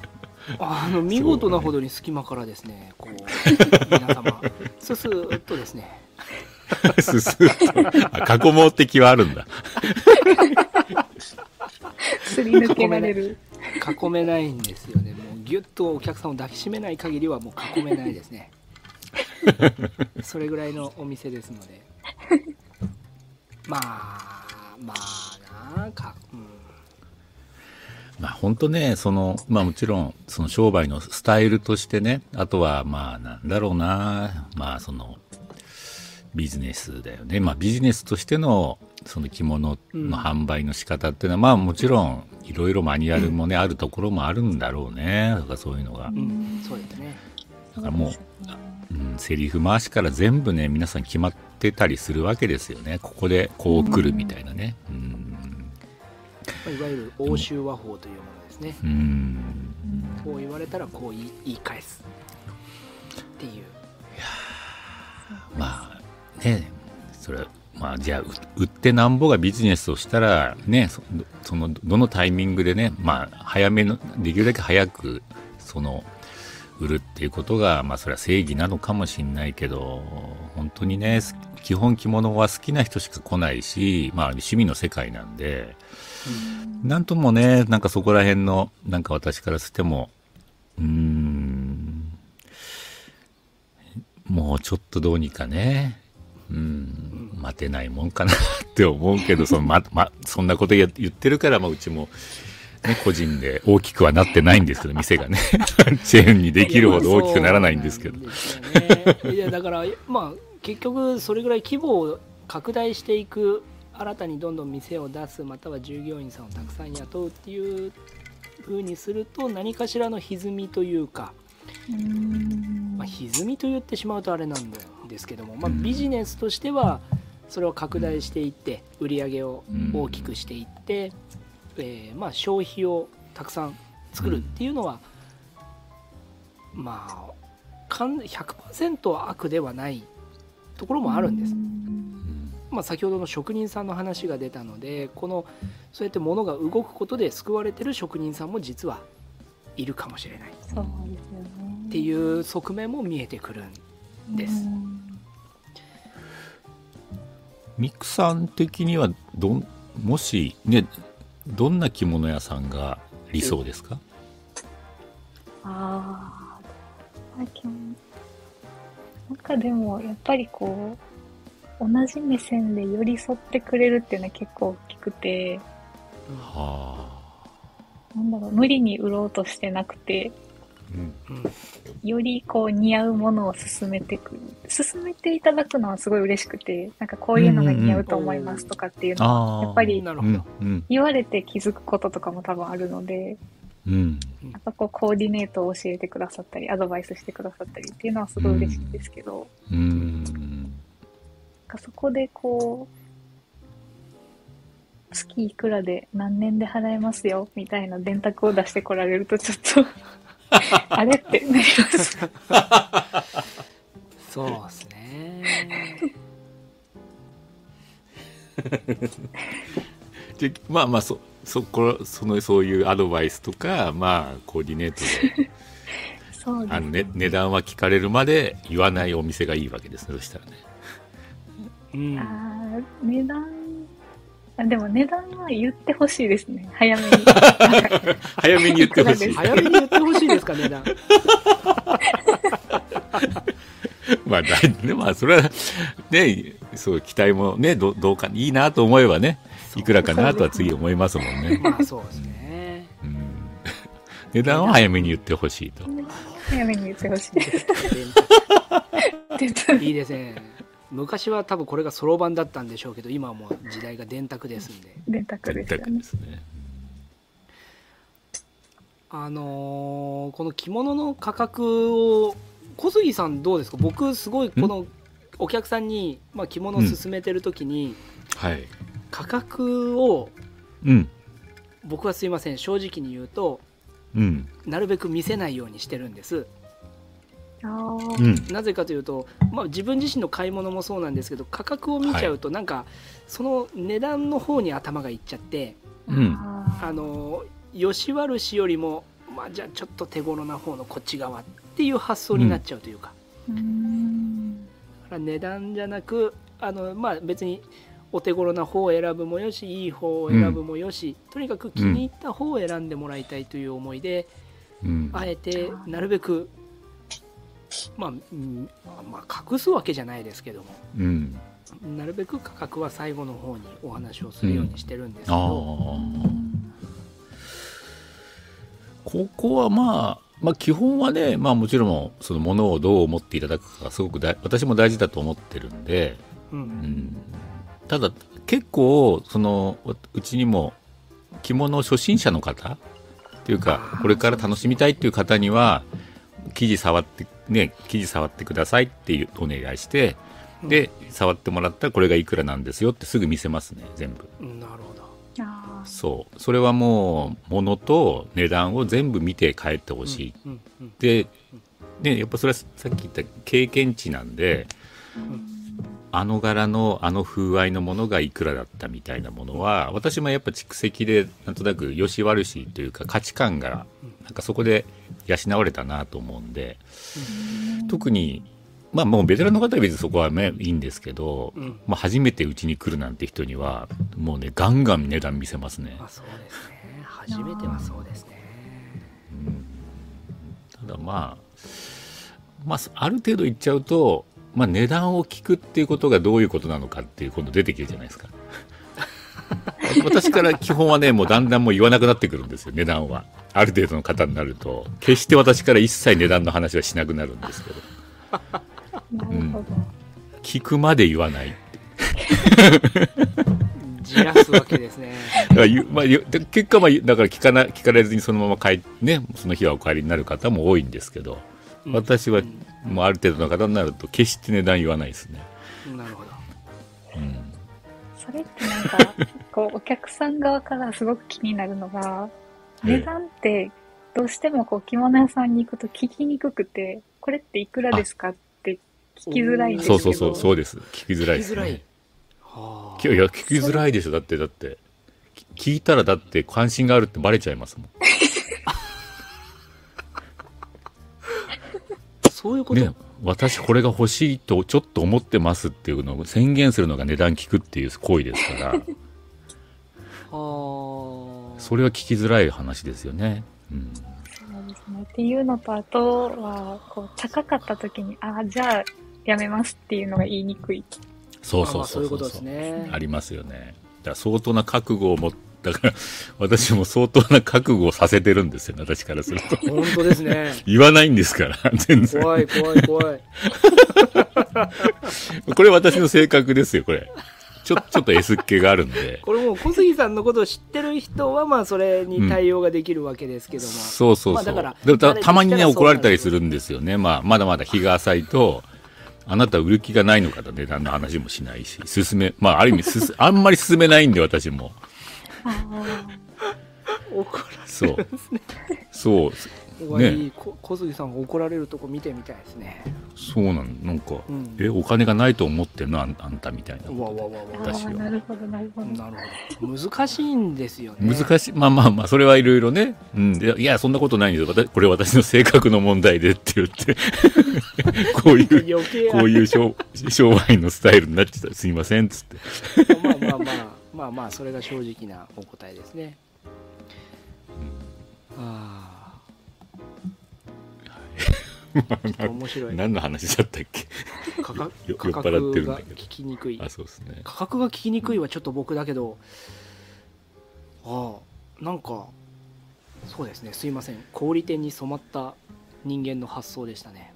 あの見事なほどに隙間からですねこう皆様。ス スーッとですね すすっと。あ囲もうって気はあるんだ。すり抜けられる。囲めないんですよねもうギュッとお客さんを抱きしめない限りはもう囲めないですね それぐらいのお店ですのでまあまあなあか、うん、まあ本当ね、その、まあもちろん、その商売のスタイルとしてね、あとはまあなんだろうな、まあその、ビジネスだよね。まあビジネスとしての、その着物の販売の仕方っていうのは、まあもちろん、いろいろマニュアルもね、あるところもあるんだろうね。とかそういうのがう。ん、そうですねだからもう、うん、セリフ回しから全部ね、皆さん決まってたりするわけですよね。ここでこう来るみたいなね。うん。まあいわゆる欧州和法というものですねうん。こう言われたらこう言い返すっていうまあね。それはまあじゃあう売ってなんぼがビジネスをしたらねそそのどのタイミングでねまあ早めのできるだけ早くその売るっていうことが、まあ、それは正義なのかもしれないけど本当にね基本着物は好きな人しか来ないし、まあ、趣味の世界なんで、うん、なんともねなんかそこら辺のなんか私からしてもうーんもうちょっとどうにかねうん。待てないもんかなって思うけどその、まま、そんなこと言ってるから、まあ、うちもね、個人で大きくはなってないんですけど、店がね、チェーンにできるほど大きくならないんですけど。いや、だから、まあ、結局、それぐらい規模を拡大していく、新たにどんどん店を出す、または従業員さんをたくさん雇うっていうふうにすると、何かしらの歪みというか、まあ、歪みと言ってしまうとあれなんですけども、まあ、ビジネスとしてはそれを拡大していって売り上げを大きくしていって、えー、まあ、消費をたくさん作るっていうのは、うん、まあ100%悪ではないところもあるんです。まあ、先ほどの職人さんの話が出たのでこのそうやって物が動くことで救われてる職人さんも実はいるかもしれない。そうですよ、ね、っていう側面も見えてくるんです。ミクさん的にはどもしねどんな着物屋さんが理想ですか、ああなんかでもやっぱりこう同じ目線で寄り添ってくれるっていうのは結構大きくて。はあ。なんだろう無理に売ろうとしてなくてよりこう似合うものを勧めてくる勧めていただくのはすごい嬉しくてなんかこういうのが似合うと思いますとかっていうのはやっぱり言われて気づくこととかも多分あるので、うん、やっぱこうコーディネートを教えてくださったりアドバイスしてくださったりっていうのはすごい嬉しいんですけど、うん、そこでこう月いくらで何年で払えますよみたいな電卓を出してこられるとちょっと あれってなります。そうですね。でまあまあそそこそのそういうアドバイスとかまあコーディネートで。そうあのね、値段は聞かれるまで言わないお店がいいわけですねそしたらね、うん、あ値段あでも値段は言ってほしいですね。早めに。早めに言ってほしい。早めに言ってほしいですか、値段。まあ、だね、まあ、それは、ね、そう、期待もね、どどうか、いいなと思えばね、いくらかなとは次思いますもんね。まあ、そうですね。うん。値段は早めに言ってほしいと。早めに言ってほしい。いいですね。昔は多分これがそろばんだったんでしょうけど今はもう時代が電卓ですんで。電卓ですね。あのー、この着物の価格を小杉さんどうですか？僕すごいこのお客さんに、まあ、着物を勧めてる時に、うん。はい、価格を、うん、僕はすいません。正直に言うと、うん、なるべく見せないようにしてるんです。なぜかというと、まあ、自分自身の買い物もそうなんですけど価格を見ちゃうとなんか、はい、その値段の方に頭がいっちゃって、うん、あの吉原市よりも、まあ、じゃあちょっと手頃な方のこっち側っていう発想になっちゃうというか、うん、値段じゃなくあの、まあ、別にお手頃な方を選ぶもよしいい方を選ぶもよし、うん、とにかく気に入った方を選んでもらいたいという思いで、あえてなるべくまあ、まあ、隠すわけじゃないですけども、うん、なるべく価格は最後の方にお話をするようにしてるんですけど、うん、ここはまあまあ、基本はね、まあ、もちろんそのものをどう思っていただくかがすごく大私も大事だと思ってるんで、うん、うん、ただ結構そのうちにも着物初心者の方っていうかこれから楽しみたいっていう方には生地触ってね、生地触ってくださいっていうお願いして、で、触ってもらったらこれがいくらなんですよってすぐ見せますね、全部。なるほど。そう。それはもう、物と値段を全部見て帰ってほしい。で、ね、やっぱそれはさっき言った経験値なんで、あの柄のあの風合いのものがいくらだったみたいなものは私もやっぱ蓄積でなんとなく良し悪しというか価値観がなんかそこで養われたなと思うんで特にまあもうベテランの方は別にそこはねいいんですけど、うん。まあ、初めてうちに来るなんて人にはもうねガンガン値段見せますね。あそうですね。初めてはそうですね。ただまあまあある程度いっちゃうと、まあ、値段を聞くっていうことがどういうことなのかっていう今度出てきるじゃないですか。私から基本はねもうだんだんもう言わなくなってくるんですよ値段はある程度の方になると決して私から一切値段の話はしなくなるんですけど。なるほど。聞くまで言わないじらすわけですね。まあ、結果はだから聞かな聞かれずにそのまま帰ねその日はお帰りになる方も多いんですけど私はもうある程度の方になると決して値段言わないですね、うんなるほど。うん、それってなんか、こう、お客さん側からすごく気になるのが、値段って、どうしてもこう、着物屋さんに行くと聞きにくくて、これっていくらですかって聞きづらいんですけど。そうそうそうそうです。聞きづらいです聞きづらい。いやい。や聞きづらいでしょ？だってだって。き聞いたらだって関心があるってバレちゃいますもあ そういうこと、んね私これが欲しいとちょっと思ってますっていうのを宣言するのが値段聞くっていう行為ですから。はあそれは聞きづらい話ですよね、うん、そうですね。っていうのと、あとは、こう、高かった時に、ああ、じゃあ、やめますっていうのが言いにくい。そうそうそうそうそう。いうことですね。ありますよね。だから相当な覚悟を持っだから 私も相当な覚悟をさせてるんですよね私からすると。本当ですね。言わないんですから全然。怖い怖い怖い。これ私の性格ですよこれちょ ちょっと S っ気があるんで。これもう小杉さんのことを知ってる人はまあそれに対応ができるわけですけども、そうそうそう、まあだからでもたたまにね怒られたりするんですよね、まあ、まだまだ日が浅いとあなた売る気がないのかと値段の話もしないし。進めまあある意味すす あんまり進めないんで私も。怒らそう。そう怖い、こ小杉さんが怒られるとこ見てみたいですね。そうなんなんか、うん。えお金がないと思ってんの？あんあんたみたいな。うわうわうわ。うわああ、私はなるほど、なるほど。なるほど。難しいんですよね。難しい。まあまあまあそれはいろいろね、うん、いやいやそんなことないんですよ私これ私の性格の問題でって言って。こういうこういう商商売のスタイルになっちゃった。すいませんっつって。まあまあまあまあまあそれが正直なお答えですね。ああ面白い。何の話だったっけ？価格 酔っ払ってるんだけど。聞きにくい。あそうですね。価格が聞きにくいはちょっと僕だけどああなんかそうですね。すいません。小売店に染まった人間の発想でしたね。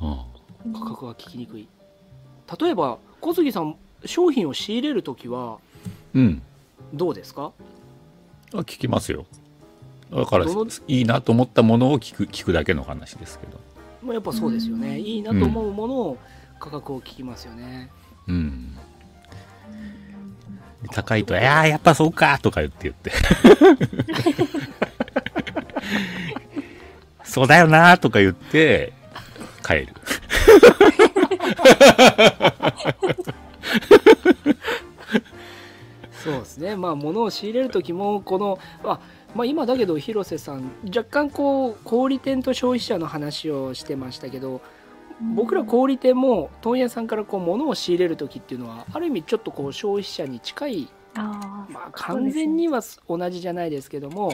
あ。価格が聞きにくい。例えば小杉さん商品を仕入れる時はうん。どうですか？あ聞きますよだからいいなと思ったものを聞く聞くだけの話ですけど。まあやっぱそうですよね。いいなと思うものを価格を聞きますよね、うん。高いと「いやーやっぱそうか」とか言って言って「そうだよな」とか言って帰る。そうですね。まあ物を仕入れる時もこのあまあ今だけど広瀬さん若干こう小売店と消費者の話をしてましたけど僕ら小売店も問屋さんからこう物を仕入れる時っていうのはある意味ちょっとこう消費者に近いまあ完全には同じじゃないですけども、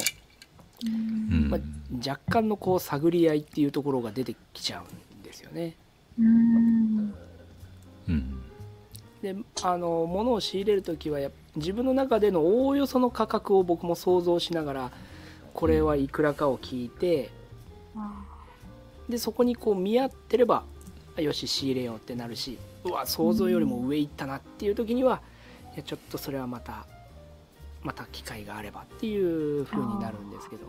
うんまあ、若干のこう探り合いっていうところが出てきちゃうんですよね。うん。うんであの物を仕入れる時は自分の中でのおおよその価格を僕も想像しながらこれはいくらかを聞いてあでそこにこう見合ってればあよし仕入れようってなるしうわ想像よりも上行ったなっていう時にはいやちょっとそれはまたまた機会があればっていう風になるんですけど。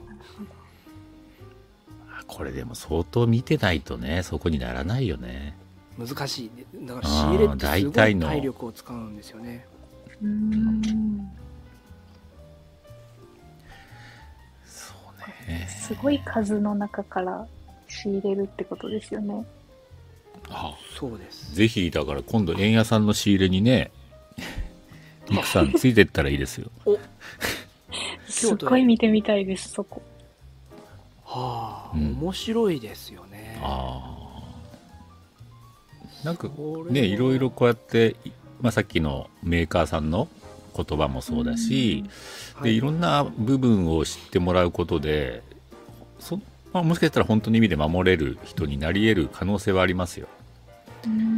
これでも相当見てないとねそこにならないよね難しい。だから仕入れってすごい体力を使うんですよね。うん。そうね。すごい数の中から仕入れるってことですよね。あそうです。ぜひだから今度円屋さんの仕入れにね ミクさんついてったらいいですよ。すっごい見てみたいです、そこ。はあ、うん。面白いですよね。ああなんかねいろいろこうやって、まあ、さっきのメーカーさんの言葉もそうだし、はいでい。ろんな部分を知ってもらうことでそ、まあ、もしかしたら本当の意味で守れる人になり得る可能性はありますよ。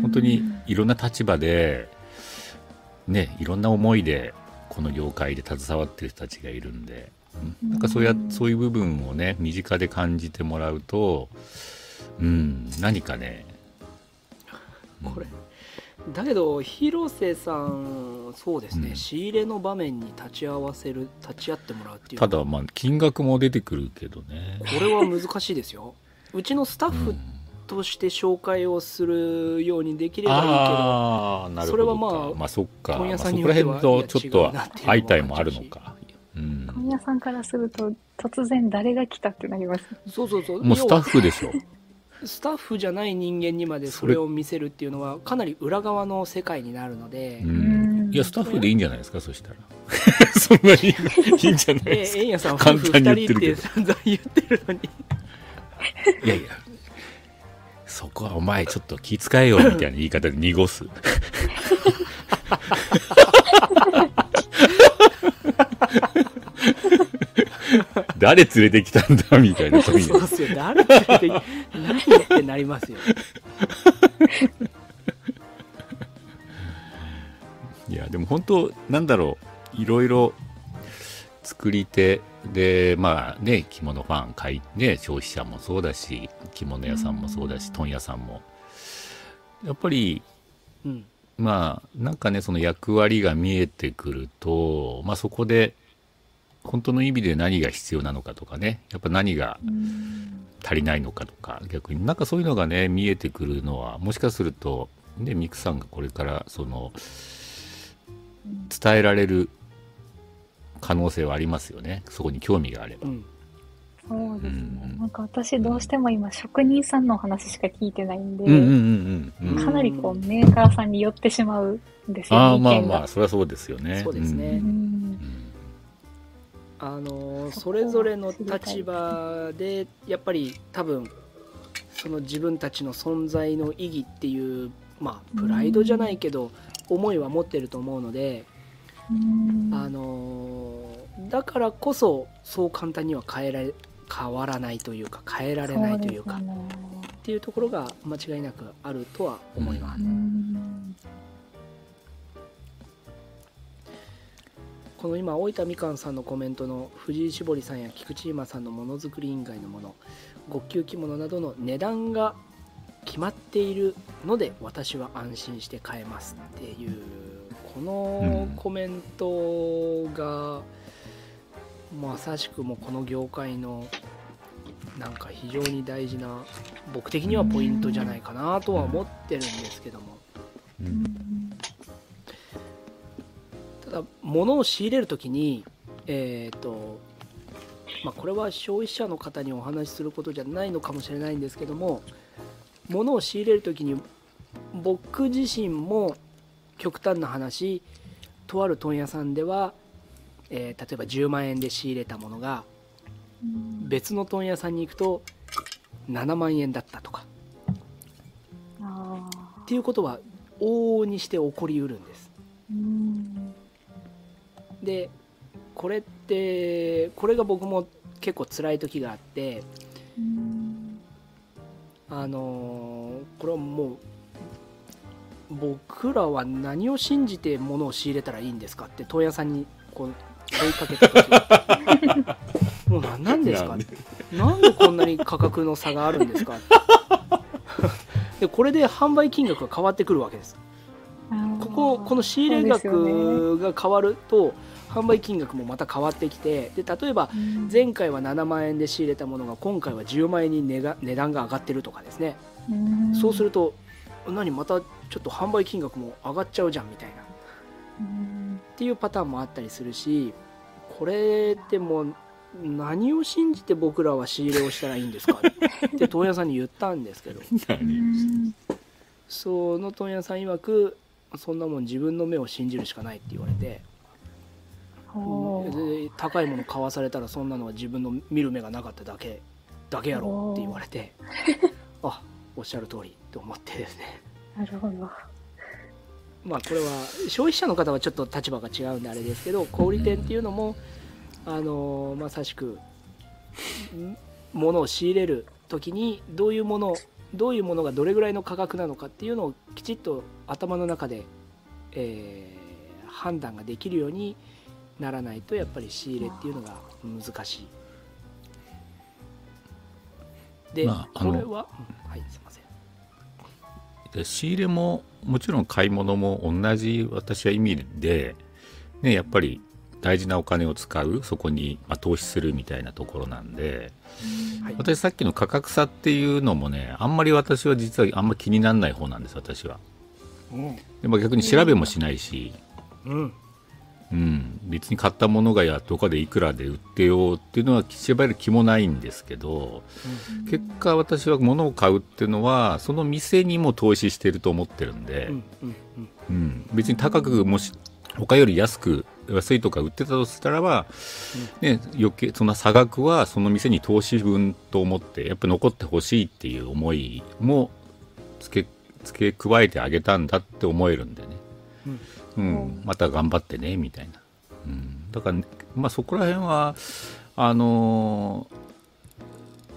本当にいろんな立場でねいろんな思いでこの業界で携わってる人たちがいるんで、うん。なんかそうやそういう部分をね身近で感じてもらうとうん何かねこれ。だけど広瀬さんそうですね、うん。仕入れの場面に立ち会わせる立ち会ってもらうっていうただまあ金額も出てくるけどね。これは難しいですよ。うちのスタッフうん。として紹介をするようにできればいいけど、ああなるほどか。それはまあまあそっか、問屋まあ、そこらさんによっては辺とちょっといや違うなっていうのも相対もあるのか。うん。本屋さんからすると、突然誰が来たってなります。そうそうそう。もうスタッフでしょ スタッフじゃない人間にまでそれ。を見せるっていうのはかなり裏側の世界になるので、ううん。んいやスタッフでいいんじゃないですかそしたらそんなにいいんじゃないえですか えんやさん夫簡婦2単に言ってるけど人って散々言ってるのに。いやいやそこはお前ちょっと気遣えよみたいな言い方で濁す 誰連れてきたんだみたいな時に。そうっすよ。誰連れて何ってなりますよ。いやでも本当なんだろういろいろ作り手でまあね着物ファン買いね消費者もそうだし着物屋さんもそうだし問屋さんも。やっぱりうん。まあなんかねその役割が見えてくるとまあそこで本当の意味で何が必要なのかとかね。やっぱ何が足りないのかとか。逆になんかそういうのがね見えてくるのはもしかするとねミクさんがこれからその伝えられる可能性はありますよね。そこに興味があれば、うん。そうですね。うん。なんか私どうしても今職人さんのお話しか聞いてないんで、うんうんうんうんうん。かなりこうメーカーさんに寄ってしまうんですよ、ああまあまあそれはそうですよね。そうですね。うん。うんあのそれぞれの立場でやっぱり多分その自分たちの存在の意義っていうまあプライドじゃないけど思いは持ってると思うので、うん。あのだからこそそう簡単には変えられ変わらないというか変えられないというかっていうところが間違いなくあるとは思います。この今大分みかんさんのコメントの藤井絞りさんや菊池今さんのものづくり委員会のもの極級着物などの値段が決まっているので私は安心して買えますっていうこのコメントが、まさしくもこの業界のなんか非常に大事な僕的にはポイントじゃないかなとは思ってるんですけどもうん。だ物を仕入れる時にえっ、とまあこれは消費者の方にお話しすることじゃないのかもしれないんですけども物を仕入れる時に僕自身も極端な話とある問屋さんでは、えー例えば10万円で仕入れたものが別の問屋さんに行くと7万円だったとか。あっていうことは往々にして起こりうるんですでこれってこれが僕も結構辛い時があってうん。あのーこれはもう僕らは何を信じて物を仕入れたらいいんですかって問屋さんにこう問いかけた時。もう何なんですかなんで？なんでこんなに価格の差があるんですか でこれで販売金額が変わってくるわけです。こここの仕入れ額が変わると販売金額もまた変わってきてで例えばね前回は7万円で仕入れたものが今回は10万円に値が値段が上がってるとかですね、うん。そうすると何またちょっと販売金額も上がっちゃうじゃんみたいな。っうん。ていうパターンもあったりするしこれってもう何を信じて僕らは仕入れをしたらいいんですか？って問屋さんに言ったんですけど。うんその問屋さん曰くそんなもん自分の目を信じるしかないって言われて、高いもの買わされたらそんなのは自分の見る目がなかっただけだけやろって言われて あおっしゃる通りと思ってですね。なるほど。まあこれは消費者の方はちょっと立場が違うんであれですけど小売店っていうのもあのまさしくん物を仕入れる時にどういうものどういうものがどれぐらいの価格なのかっていうのをきちっと頭の中で、えー判断ができるようにならないとやっぱり仕入れっていうのが難しい。で、まあこれは、うんはいすいません。で仕入れももちろん買い物も同じ私は意味で、ね、やっぱり大事なお金を使うそこに、まあ、投資するみたいなところなんではい。私さっきの価格差っていうのもねあんまり私は実はあんま気にならない方なんです私は。うん。でも逆に調べもしないし、うんうん、別に買ったものがやどこかでいくらで売ってようっていうのは調べる気もないんですけど結果私は物を買うっていうのはその店にも投資してると思ってるんで、うんうんうん。うん、別に高くもし他より安く安いとか売ってたとしたらば、ね、余計その差額はその店に投資分と思ってやっぱ残ってほしいっていう思いも付け付け加えてあげたんだって思えるんでね、うんまた頑張ってねみたいな、うん、だから、まあ、そこら辺はあのー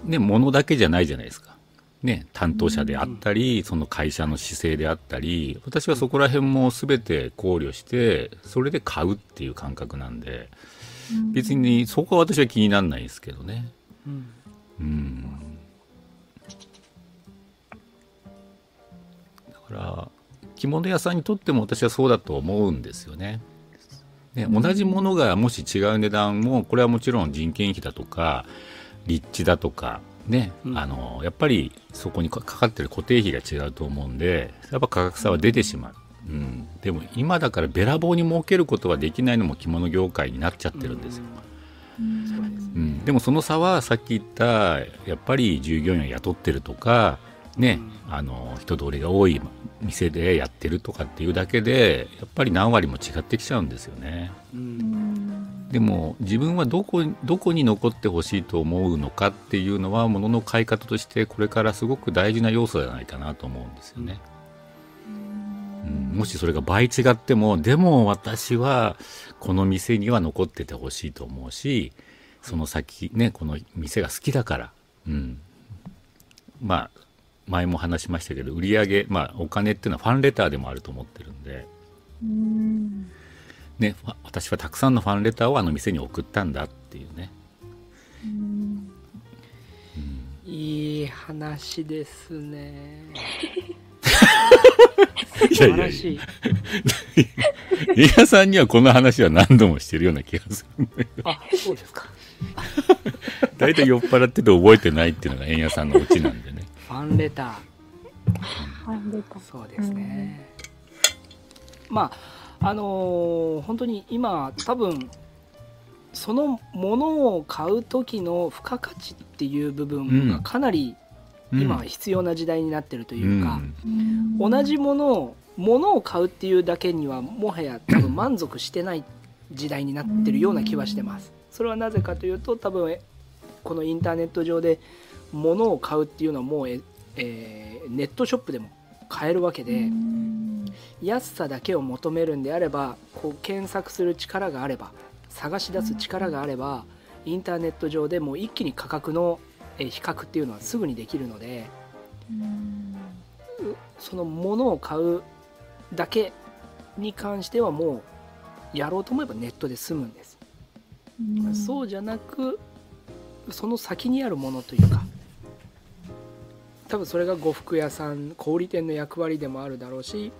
ね物だけじゃないじゃないですか。ね、担当者であったり、その会社の姿勢であったり私はそこら辺も全て考慮してそれで買うっていう感覚なんで別にそこは私は気にならないですけどね。うん。うん。だから着物屋さんにとっても私はそうだと思うんですよね。ね同じものがもし違う値段もこれはもちろん人件費だとか立地だとかね、うん。あのやっぱりそこにかかかってる固定費が違うと思うんでやっぱ価格差は出てしまう、うん、でも今だからべらぼうに儲けることはできないのも着物業界になっちゃってるんですよ、そうですうん、でもその差はさっき言ったやっぱり従業員を雇ってるとかね、あの人通りが多い店でやってるとかっていうだけでやっぱり何割も違ってきちゃうんですよね。でも自分はどこどこに残ってほしいと思うのかっていうのは物の買い方としてこれからすごく大事な要素じゃないかなと思うんですよね。うんもしそれが倍違ってもでも私はこの店には残っててほしいと思うしその先ねこの店が好きだから、うん、まあ前も話しましたけど売り上げ、まあ、お金っていうのはファンレターでもあると思ってるんで、うん。ね、わ私はたくさんのファンレターをあの店に送ったんだっていうね。うん。いい話ですね。い素晴らしい。映画さんにはこの話は何度もしてるような気がするんだけど。あそうですか。大体酔っ払ってて覚えてないっていうのが円屋さんのオチなんでね。ファンレター。はい出たそうですね、まああのー本当に今多分そのものを買う時の付加価値っていう部分がかなり今必要な時代になってるというか、うん。同じものを物を買うっていうだけにはもはや多分満足してない時代になってるような気はしてます。それはなぜかというと多分えこのインターネット上で物を買うっていうのはもうえ、えーネットショップでも買えるわけで、うん。安さだけを求めるんであればこう検索する力があれば探し出す力があればインターネット上でもう一気に価格のえー比較っていうのはすぐにできるのでうん。その物を買うだけに関してはもうやろうと思えばネットで済むんです、うん。そうじゃなくその先にあるものというか多分それが呉服屋さん小売店の役割でもあるだろうし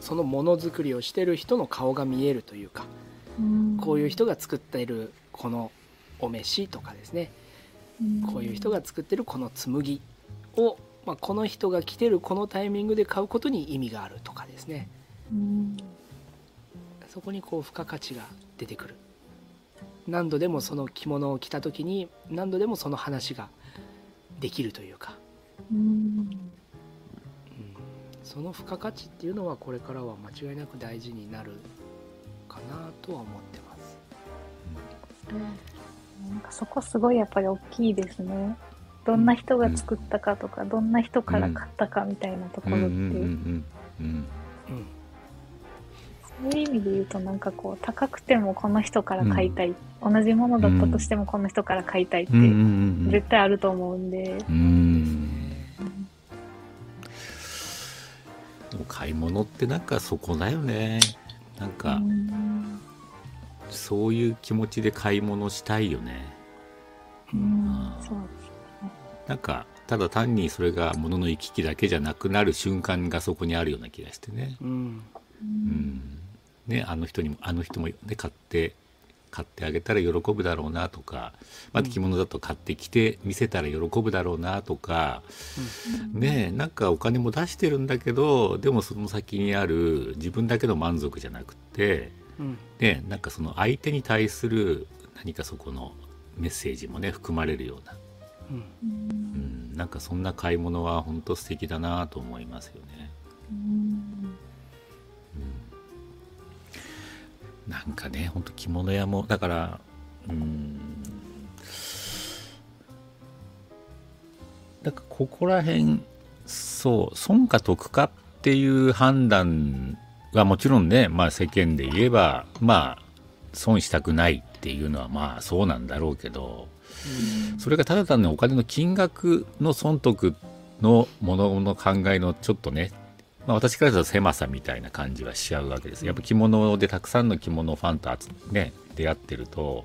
そのものづくりをしてる人の顔が見えるというかうん。こういう人が作っているこのお召しとかですね。こういう人が作ってるこの紬を、まあ、この人が着てるこのタイミングで買うことに意味があるとかですね。うん。そこにこう付加価値が出てくる。何度でもその着物を着た時に何度でもその話ができるというか、うん。うんその付加価値っていうのはこれからは間違いなく大事になるかなとは思ってます。なんかそこすごいやっぱり大きいですね。どんな人が作ったかとか、どんな人から買ったかみたいなところって、うん。うん。うん。うん。うん。うんそういう意味で言うとなんかこう高くてもこの人から買いたい、同じものだったとしてもこの人から買いたいってうん。うん。うん。絶対あると思うんで、うん買い物ってなんかそこだよね。なんかうん。そういう気持ちで買い物したいよね。うん。そうなんかただ単にそれが物の行き来だけじゃなくなる瞬間がそこにあるような気がしてね。うん。うん。ねあの人にもあの人も、ね、買って買ってあげたら喜ぶだろうなとかまた着物だと買ってきて見せたら喜ぶだろうなとか、ねなんかお金も出してるんだけどでもその先にある自分だけの満足じゃなくって、うん。ね、なんかその相手に対する何かそこのメッセージもね含まれるような、うん。うん、なんかそんな買い物は本当素敵だなと思いますよね。うんなんかね本当着物屋もだからうん。だからここら辺そう損か得かっていう判断はもちろんね、まあ、世間で言えばまあ損したくないっていうのはまあそうなんだろうけどそれがただ単にお金の金額の損得のものの考えのちょっとねまあ、私からすると狭さみたいな感じはしちゃうわけです。やっぱ着物でたくさんの着物ファンと集ね出会ってると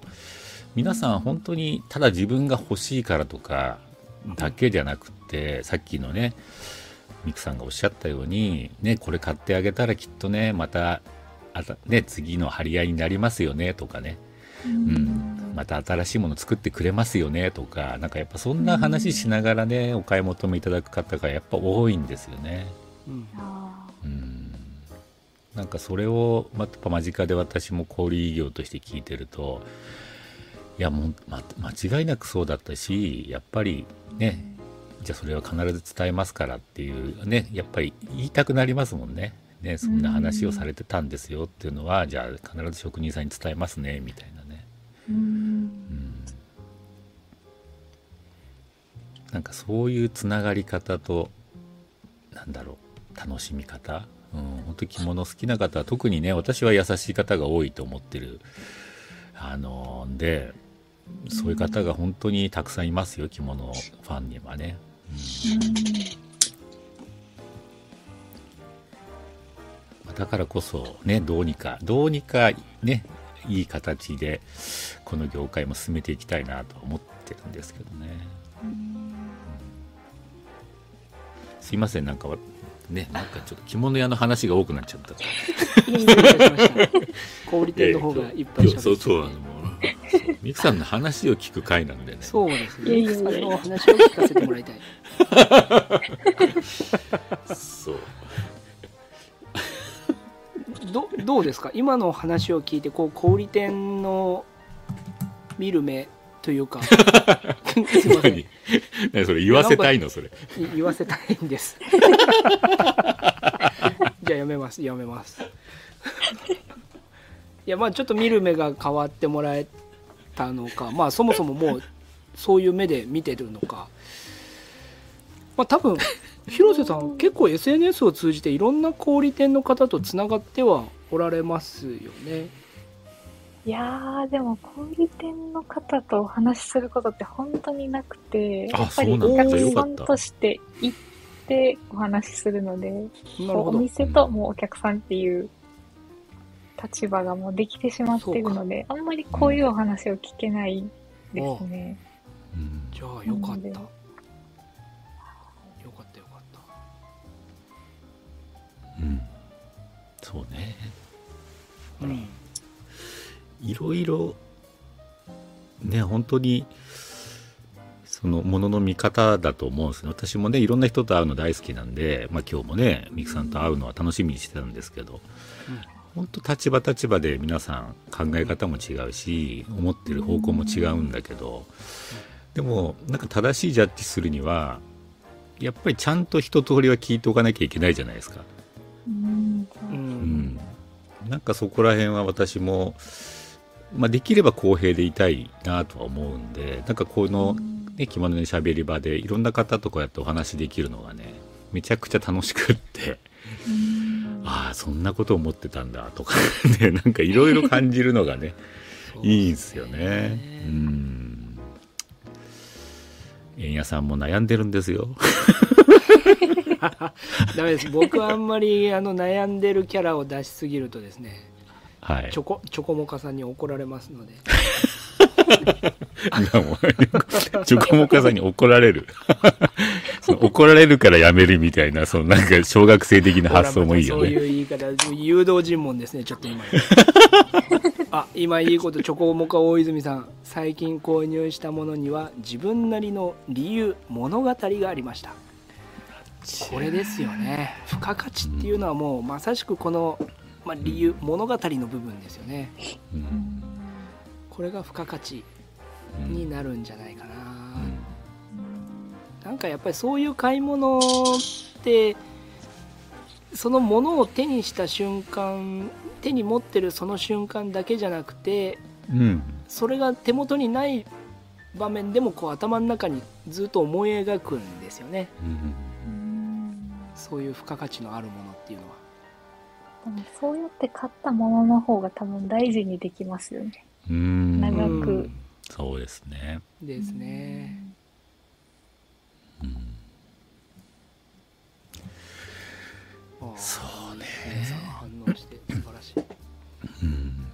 皆さん本当にただ自分が欲しいからとかだけじゃなくってさっきのねミクさんがおっしゃったようにねこれ買ってあげたらきっとねまたあたね次の張り合いになりますよねとかね。うん、また新しいもの作ってくれますよねとかなんかやっぱそんな話しながらねお買い求めいただく方がやっぱ多いんですよね。うん。なんかそれをまやっぱ間近で私も小売業として聞いてるといやもう、ま、間違いなくそうだったしやっぱりねじゃあそれは必ず伝えますからっていうねやっぱり言いたくなりますもんね。ね、そんな話をされてたんですよっていうのは、じゃあ必ず職人さんに伝えますねみたいなね、ーうん。うん、なんかそういうつながり方となんだろう楽しみ方、うん、本当着物好きな方は特にね私は優しい方が多いと思ってる。あのんでそういう方が本当にたくさんいますよ着物ファンにはね、うん、だからこそねどうにかどうにかねいい形でこの業界も進めていきたいなと思ってるんですけどね。すいませんなんかわねなんかちょっと着物屋の話が多くなっちゃった。小売店の方がいっぱいいやそう喋ってそうあのもうそうミクさんの話を聞く回なんでね。そうですね。いやいやいやそのお話を聞かせてもらいたい。そう。どどうですか？今の話を聞いてこう小売店の見る目というか。すいません何 何それ言わせたいのそれ。い言わせたいんです。じゃあやめますやめます。いやまあちょっと見る目が変わってもらえたのか。まあそもそももうそういう目で見てるのか。まあ多分広瀬さん結構 SNS を通じていろんな小売店の方とつながってはおられますよねいやー、でも小売店の方とお話しすることって本当になくて、あやっぱりお客さんとして行ってお話しするので、お店ともうお客さんっていう立場がもうできてしまってるので、あんまりこういうお話を聞けないですね。うん。じゃあよかった。よかったよかった。うん。そうね。うんいろいろね本当にそのものの見方だと思うんですね。私もねいろんな人と会うの大好きなんで、まあ、今日もねミクさんと会うのは楽しみにしてたんですけど、本当立場立場で皆さん考え方も違うし思ってる方向も違うんだけどでもなんか正しいジャッジするにはやっぱりちゃんと一通りは聞いておかなきゃいけないじゃないですか。うん。そうううんん、なんかそこら辺は私も、まあ、できれば公平でいたいなとは思うんでなんかこの、ね、着物のしゃべり場でいろんな方とこうやってお話できるのがねめちゃくちゃ楽しくってうん。ああそんなこと思ってたんだとか ねなんかいろいろ感じるのがね いいんですよね。うん。円屋さんも悩んでるんですよ。ダメです。僕はあんまりあの悩んでるキャラを出しすぎるとですねはい。チョ。コチョコモカさんに怒られますので。今も チョコモカさんに怒られる。怒られるからやめるみたいなそのなんか小学生的な発想もいいよそういねう言い方誘導尋問ですねちょっと今。あ今いいことチョコモカ大泉さん最近購入したものには自分なりの理由物語がありました。これですよね。付加価値っていうのはもうまさしくこの、まあ、理由物語の部分ですよね。うんこれが付加価値うんになるんじゃないかな、うん。なんかやっぱりそういう買い物ってそのものを手にした瞬間手に持ってるその瞬間だけじゃなくてうん。それが手元にない場面でもこう頭の中にずっと思い描くんですよね。うん。そういう付加価値のあるものでもそうやって買ったものの方が多分大事にできますよね。うん。長く。うんそうですね、ですね。うん。そうね。皆さん反応して素晴らしい。うん。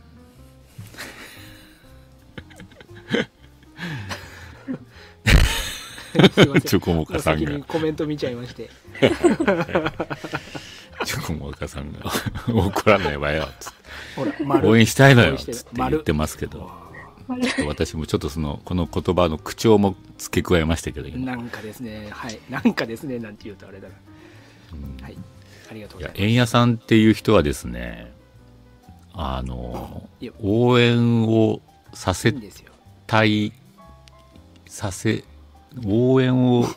チョコモカさん先がにコメント見ちゃいまして チョコモカさんが 怒らないわよつっ応援したいのよつって言ってますけど。私もちょっとそのこの言葉の口調も付け加えましたけどなんかですね。はい。なんかですねなんて言うとあれだな。うん。はい。ありがとうございます。円屋さんっていう人はですねあの応援をさせたいさせ応援を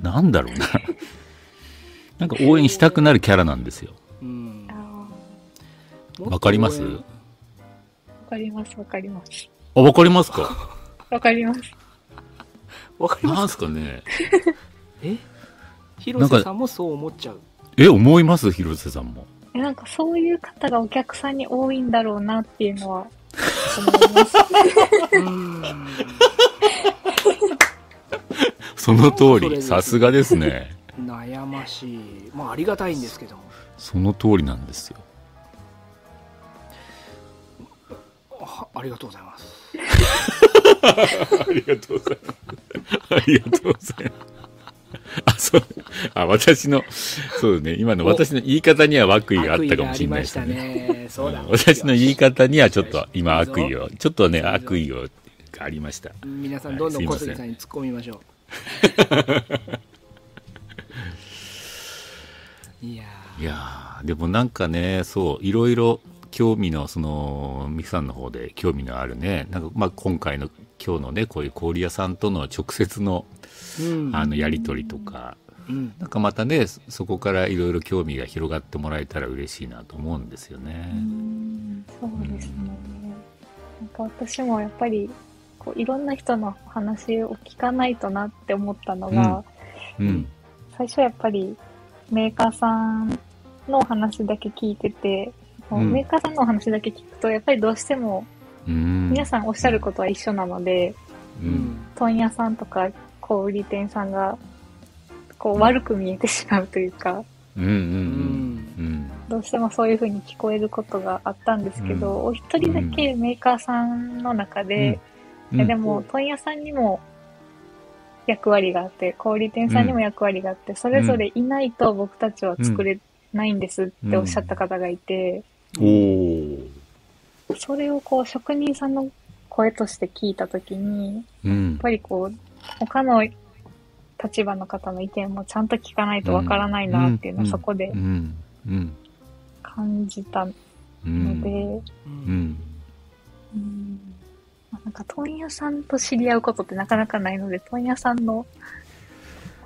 なんだろうな。なんか応援したくなるキャラなんですようん。わかります？わかります、わかります。あわかりますか？わかります。わかりますか？ね？え？広瀬さんもそう思っちゃう？え思います？広瀬さんも。えなんかそういう方がお客さんに多いんだろうなっていうのは思います。うん。その通り。さすがですね。悩ましい。まあありがたいんですけどもその通りなんですよあありがとうございますありがとうございます。ありがとうございます。あ、そう。あ、私の、そうね、今の私の言い方には悪意があったかもしれないですね。ねそうだん私の言い方にはちょっと今悪意を、ちょっとね、悪意を、がありました。皆さんどんどん小杉さんに突っ込みましょういやいやーでもなんかね、そう、いろいろ興味の、その、ミキさんの方で興味のあるね、なんか、まあ、今回の、今日のね、こういう氷屋さんとの直接の、あの、やりとりとか、うんなんかまたね、そそこからいろいろ興味が広がってもらえたら嬉しいなと思うんですよね。そうですね。なんか私もやっぱりこういろんな人の話を聞かないとなって思ったのが、うん。最初やっぱりメーカーさんのお話だけ聞いてて、もううんメーカーさんのお話だけ聞くとやっぱりどうしてもうん。皆さんおっしゃることは一緒なので、う。うんん問屋さんとか小売店さんがこう悪く見えてしまうというか、うん。うん。う。うんんうん。どうしてもそういう風に聞こえることがあったんですけど、お一人だけメーカーさんの中で、いやでも問屋さんにも役割があって、小売店さんにも役割があって、それぞれいないと僕たちは作れないんですっておっしゃった方がいて。それをこう職人さんの声として聞いたときに、やっうん。ぱりこう、他の立場の方の意見もちゃんと聞かないとわからないなっていうのをうんそこで。感じたのうん。で、ううんなんか問屋さんと知り合うことってなかなかないので、問屋さんの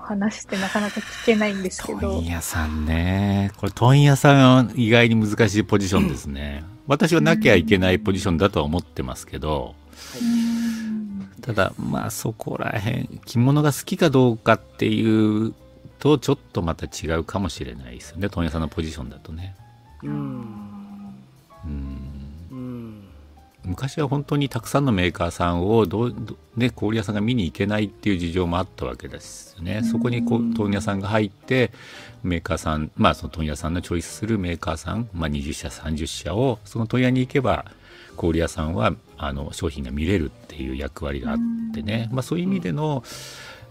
話してなかなか聞けないんですけど問。屋さんね。これ問屋さんは意外に難しいポジションですね。私はなきゃいけないポジションだとは思ってますけど、うんただまあそこら辺、着物が好きかどうかっていうとちょっとまた違うかもしれないですよね。問屋さんのポジションだとね。うんうん昔は本当にたくさんのメーカーさんをどうどね、小売屋さんが見に行けないっていう事情もあったわけですよね。そこにこう問屋さんが入ってメーカーさん、まあ、その問屋さんのチョイスするメーカーさん、まあ、20社30社をその問屋に行けば小売屋さんはあの商品が見れるっていう役割があってね、まあ、そういう意味での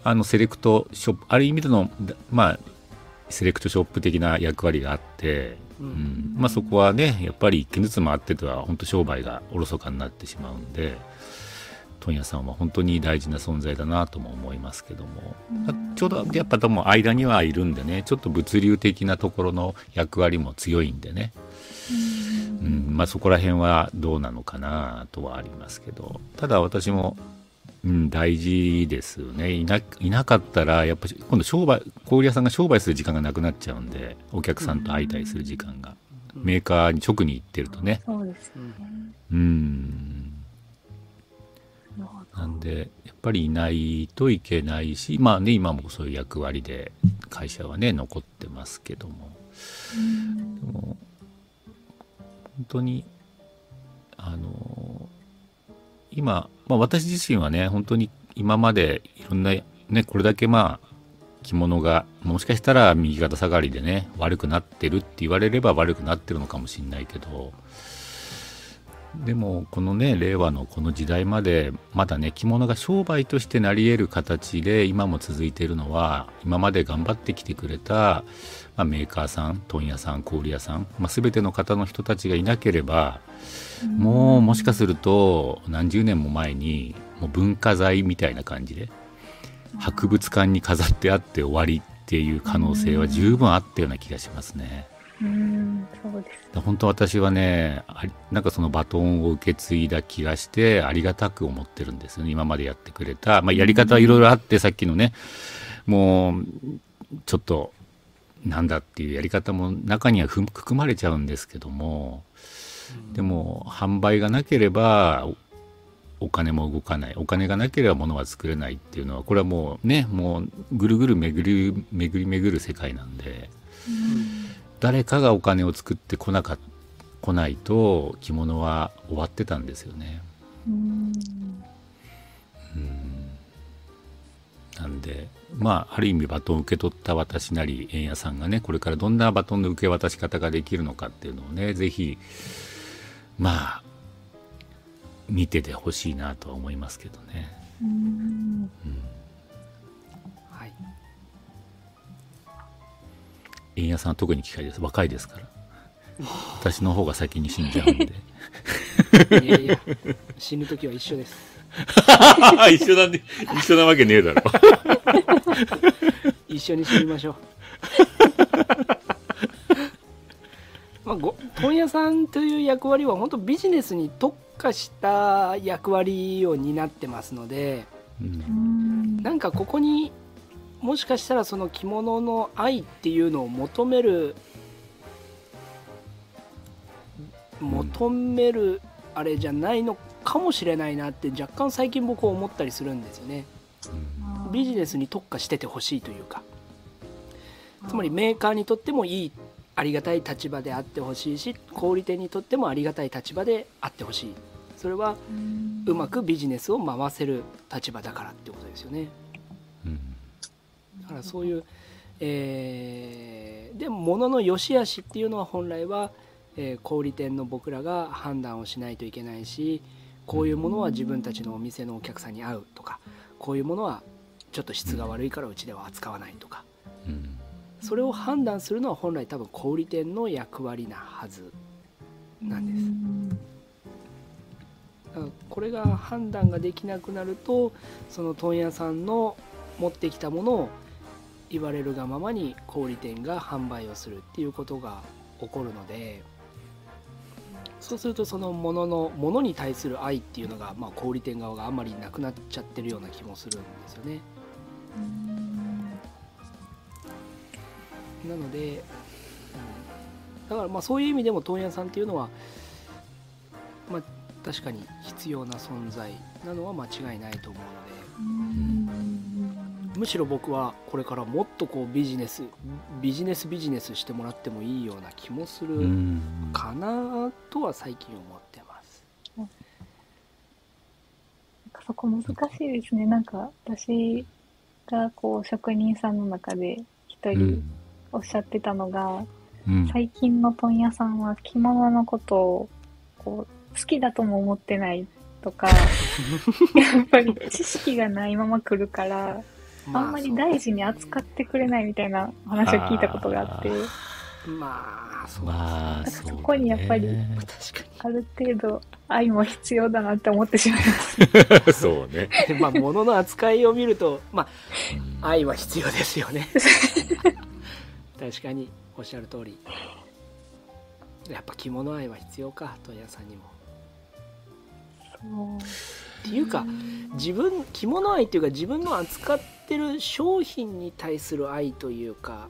あのセレクトショップある意味での、まあ、セレクトショップ的な役割があって、ううん。んまあ、そこはねやっぱり一軒ずつ回ってては本当商売がおろそかになってしまうんで問屋さんは本当に大事な存在だなとも思いますけども、まあちょうどやっぱでも間にはいるんでねちょっと物流的なところの役割も強いんでね、うん。まあ、そこら辺はどうなのかなとはありますけど。ただ私も、うん、大事ですよね。いないなかったらやっぱり今度商売小売屋さんが商売する時間がなくなっちゃうんでお客さんと会いたりする時間が、メーカーに直に行ってるとね。そうですよね。うん。なんでやっぱりいないといけないしまあね今もそういう役割で会社はね残ってますけども。でも本当にあの今、まあ、私自身はね本当に今までいろんなねこれだけまあ着物がもしかしたら右肩下がりでね悪くなってるって言われれば悪くなってるのかもしれないけどでもこのね令和のこの時代までまだね着物が商売としてなり得る形で今も続いているのは今まで頑張ってきてくれた、まあ、メーカーさん問屋さん小売屋さん、まあ、全ての方の人たちがいなければもうもしかすると何十年も前にもう文化財みたいな感じで博物館に飾ってあって終わりっていう可能性は十分あったような気がしますね。うん、そうです。本当私はねなんかそのバトンを受け継いだ気がしてありがたく思ってるんですよね今までやってくれた、まあ、やり方はいろいろあってさっきのねもうちょっとなんだっていうやり方も中にはふ含まれちゃうんですけどもでも販売がなければおお金も動かないお金がなければ物は作れないっていうのはこれはもうねもうぐるぐる巡り巡り巡る世界なんで。誰かがお金を作ってこなか来ないと着物は終わってたんですよね。うん。なんでまあある意味バトンを受け取った私なり円屋さんがねこれからどんなバトンの受け渡し方ができるのかっていうのをねぜひまあ見ててほしいなとは思いますけどね。うん。はい。円屋さんは特に機会です。若いですから。私の方が先に死んじゃうんで。いやいや。死ぬ時は一緒です。一緒なんで一緒なわけねえだろ。一緒に死にましょうまあご問屋さんという役割は本当ビジネスに特化した役割を担ってますので。なんかここにもしかしたらその着物の愛っていうのを求める求めるあれじゃないのかもしれないなって若干最近僕は思ったりするんですよね。ビジネスに特化しててほしいというか。つまりメーカーにとってもいいありがたい立場であってほしいし小売店にとってもありがたい立場であってほしい。それはうまくビジネスを回せる立場だからってことですよね。うん。だからそういう、えーでも物の良し悪しっていうのは本来は、えー小売店の僕らが判断をしないといけないしこういうものは自分たちのお店のお客さんに合うとかこういうものはちょっと質が悪いからうちでは扱わないとか。うんそれを判断するのは本来多分小売店の役割なはずなんですだからこれが判断ができなくなるとその問屋さんの持ってきたものを言われるがままに小売店が販売をするっていうことが起こるのでそうするとそのもののものに対する愛っていうのが、まあ、小売店側があんまりなくなっちゃってるような気もするんですよね。なので、うんだからまあそういう意味でも問屋さんっていうのは、まあ、確かに必要な存在なのは間違いないと思うのでむしろ僕はこれからもっとこうビジネスビジネスビジネスしてもらってもいいような気もするうんかなとは最近思ってます。そこ難しいですね。なんか私がこう職人さんの中で一う人んおっしゃってたのが、うん。最近の問屋さんは着物のことをこう好きだとも思ってないとか、やっぱり知識がないまま来るから、あんまり大事に扱ってくれないみたいな話を聞いたことがあって、まあそうまあそこにやっぱりね確かある程度愛も必要だなって思ってしまいます。そうね、に まあ物の扱いを見るとまうん。あ愛は必要ですよね確かにおっしゃる通り。やっぱ着物愛は必要か問屋さんにも。っていうか自分着物愛っていうか自分の扱ってる商品に対する愛というか。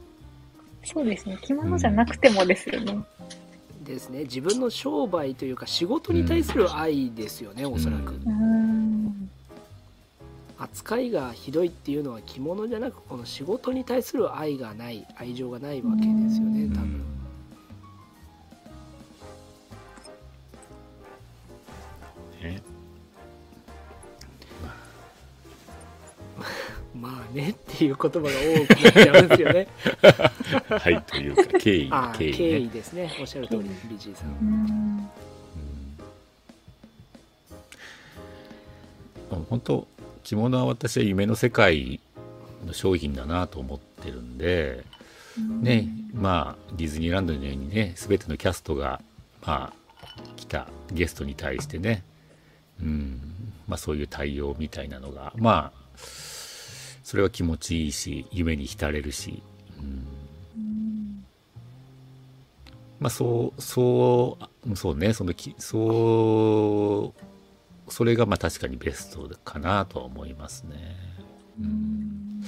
そうですね。着物じゃなくてもですよね。ですね。自分の商売というか仕事に対する愛ですよね、おそらく、うん。扱いがひどいっていうのは着物じゃなくこの仕事に対する愛がない愛情がないわけですよね多分。ね まあねっていう言葉が多くなっちゃうんですよね。はいというか敬意ああ敬意敬ね意ですね。おっしゃる通りビジーさん。うーん。うん。本当着物は私は夢の世界の商品だなと思ってるんで、ねまあディズニーランドのようにね全てのキャストがまあ来たゲストに対してね、うんまあ、そういう対応みたいなのがまあそれは気持ちいいし夢に浸れるし、うん。うん。まあそうそうそうねそのきそうそれがまあ確かにベストかなとは思いますね。うん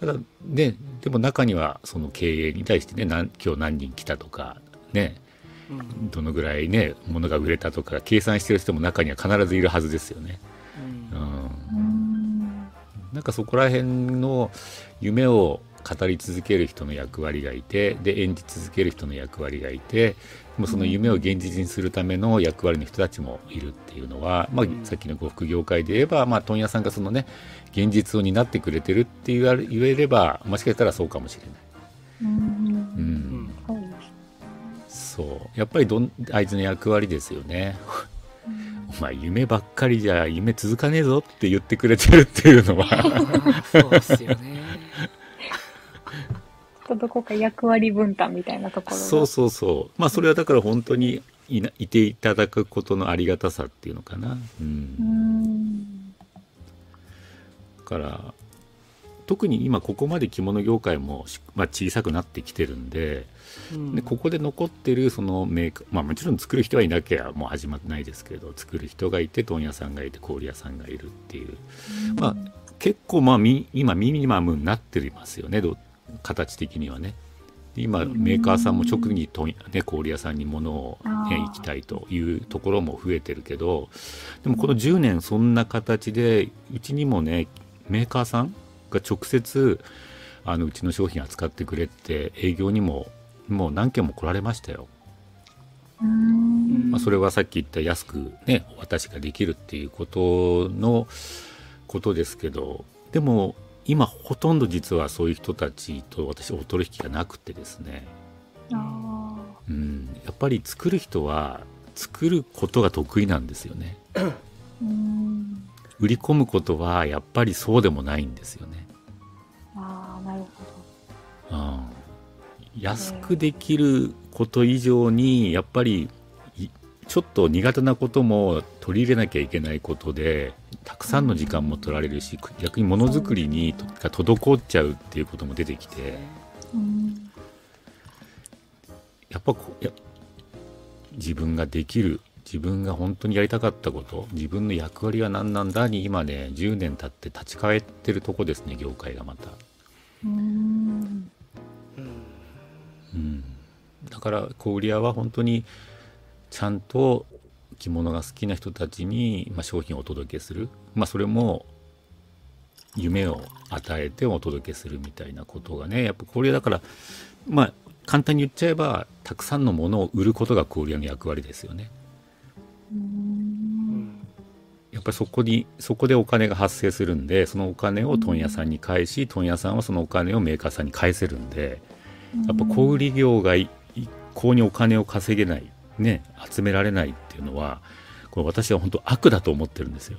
ただねでも中にはその経営に対してね今日何人来たとかねうんどのぐらいね物が売れたとか計算してる人も中には必ずいるはずですよね。うんなんかそこら辺の夢を語り続ける人の役割がいてで演じ続ける人の役割がいてもうその夢を現実にするための役割の人たちもいるっていうのは、まあうん。さっきの呉服業界で言えば、まあ、問屋さんがそのね現実を担ってくれてるって言われ言えればもしかしたらそうかもしれない。うん。うん。そう。やっぱりどんあいつの役割ですよね。お前夢ばっかりじゃ夢続かねえぞって言ってくれてるっていうのは。そうですよねとどこか役割分担みたいなところが。そうそうそう。まあそれはだから本当にいないていただくことのありがたさっていうのかな。うん。うーんだから特に今ここまで着物業界もし、まあ、小さくなってきてるんでうん。でここで残ってるそのメーカーまあもちろん作る人はいなきゃもう始まってないですけど作る人がいて問屋さんがいて氷屋さんがいるっていう。まあ結構まあみ今ミニマムになってますよねど形的にはね。今うん。メーカーさんも直に問屋、ね、氷屋さんに物を、ね行きたいというところも増えてるけどでもこの10年そんな形でうちにもねメーカーさんが直接あのうちの商品扱ってくれって営業にももう何件も来られましたよ。まあ、それはさっき言った安くねお渡しができるっていうことのことですけどでも今ほとんど実はそういう人たちと私お取引がなくてですね、あうん、やっぱり作る人は作ることが得意なんですよね。売り込むことはやっぱりそうでもないんですよね、あーなるほうん、安くできること以上にやっぱりいちょっと苦手なことも取り入れなきゃいけないことでたくさんの時間も取られるし逆にものづくりにとが滞っちゃうっていうことも出てきてどうんやっぱこうや自分ができる自分が本当にやりたかったこと自分の役割は何なんだに今ね10年経って立ち返ってるとこですね業界がまた。うーんうんだから小売屋は本当にちゃんと着物が好きな人たちに、まあ、商品をお届けする、まあ、それも夢を与えてお届けするみたいなことがねやっぱ小売屋だからまあ簡単に言っちゃえばたくさんのものを売ることが小売屋の役割ですよね。やっぱりそこにそこでお金が発生するんでそのお金を問屋さんに返し問屋さんはそのお金をメーカーさんに返せるんでやっぱ小売業がい一向にお金を稼げないね集められないっていうのはこれ私は本当悪だと思ってるんですよ。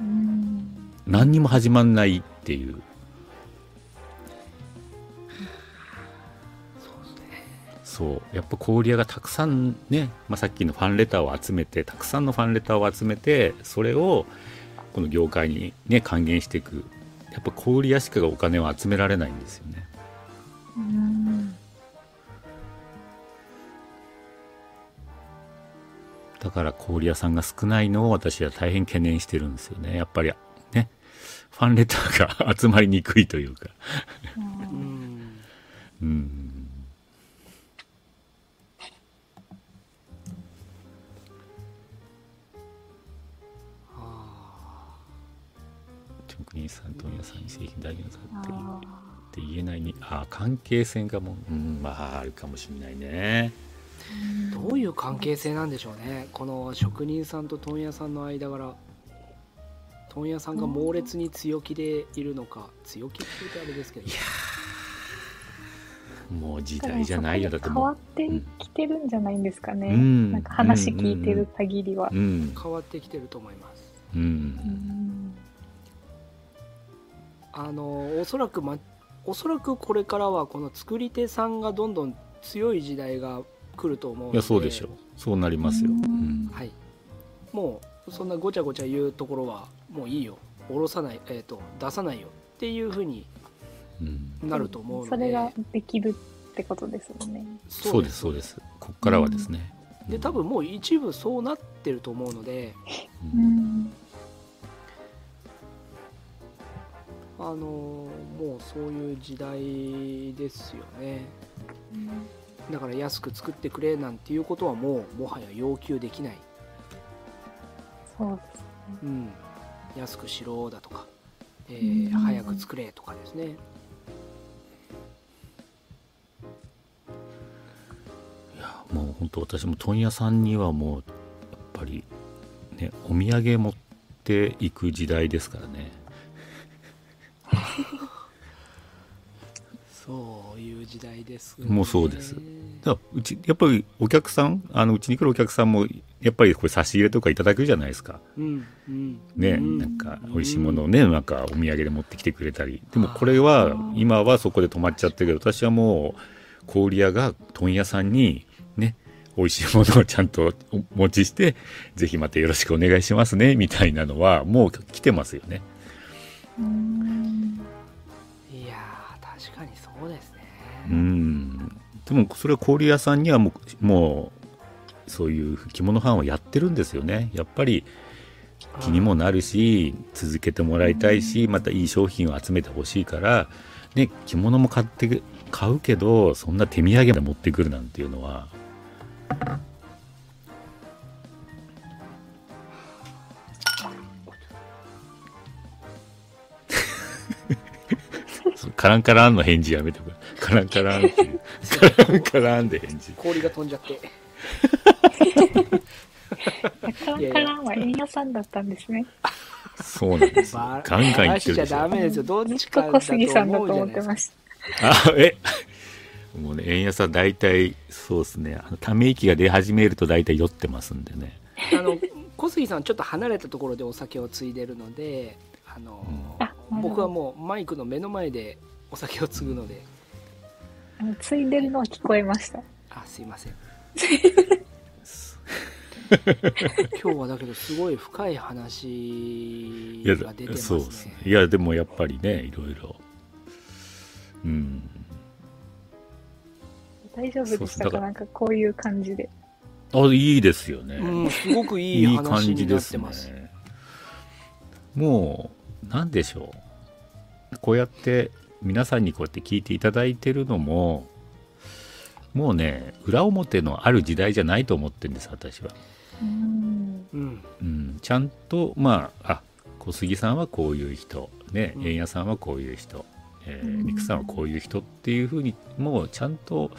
うん。何にも始まんないっていう。そう。やっぱ小売屋がたくさんね、まあ、さっきのファンレターを集めてたくさんのファンレターを集めてそれをこの業界にね還元していく。やっぱ小売屋しかがお金を集められないんですよね。うんだから小売屋さんが少ないのを私は大変懸念してるんですよね。やっぱりねファンレターが集まりにくいというか。うん。うん。あ職人さん問屋さんに製品代理さんってあって言えないにあ関係性がもう、うん、まああるかもしれないね。ーどういう関係性なんでしょうね。この職人さんと問屋さんの間柄問屋さんが猛烈に強気でいるのか強気って言うとあれですけど。もう時代じゃないよ。だって変わってきてるんじゃないんですかね、うん。なんか話聞いてる限りは、うん。変わってきてると思います。ううんん。あのおそらく、ま、おそらくこれからはこの作り手さんがどんどん強い時代が来ると思うので。いやそうでしょう。そうなりますよ、ううん。んはい。もうそんなごちゃごちゃ言うところはもういいよ。下ろさない、えー、と出さないよっていうふうにうん。なると思うので。それができるってことですもんね。そうですそうです。こっからはですね、で多分もう一部そうなってると思うので。ううん。んあのもうそういう時代ですよねだから安く作ってくれなんていうことはもうもはや要求できない、そうですうん、安くしろだとか、えーうん。早く作れとかですね。いやもう本当私も問屋さんにはもうやっぱりねお土産持っていく時代ですからね そういう時代です、もうそうです。だからうちやっぱりお客さんあのうちに来るお客さんもやっぱりこれ差し入れとかいただくじゃないですか。うんうん。ね、うん。なんか美味しいものをね、なんかお土産で持ってきてくれたり。でもこれは今はそこで止まっちゃってるけど私はもう小売屋が問屋さんにね美味しいものをちゃんとお持ちしてぜひまたよろしくお願いしますねみたいなのはもう来てますよねそうですね。うん。でもそれは小売屋さんにはもうもうそういう着物ファンはやってるんですよね。やっぱり気にもなるし続けてもらいたいしまたいい商品を集めてほしいから、ね、着物も買って買うけどそんな手土産まで持ってくるなんていうのはカランカランの返事やめてくれ。カランカランっていう。カランカランで返事。氷が飛んじゃって。カランカランは円屋さんだったんですね。そうなんです。ガンガン言ってるでしょ。ダメですよ。どっちか小杉さんだと思ってました。あ、え？もうね、円安は大体、そうですね、あのため息が出始めると大体酔ってますんでね。あの小杉さんちょっと離れたところでお酒を継いでるのであの、あなるほど僕はもうマイクの目の前でお酒を継ぐのでついでるのは聞こえましたあすいません 今日はだけどすごい深い話が出てますね。いや、でもやっぱりね、いろいろ。うん。大丈夫でしたか？なんかこういう感じであ、いいですよね。うん、すごくいいいい話感じになですってますね。もう、なんでしょう？こうやって、皆さんにこうやって聞いていただいてるのも、もうね裏表のある時代じゃないと思ってるんです私は、うん。うん。うん、ちゃんとまああ小杉さんはこういう人ねうん。円谷さんはこういう人、えーうん。陸さんはこういう人っていうふうにもうちゃんと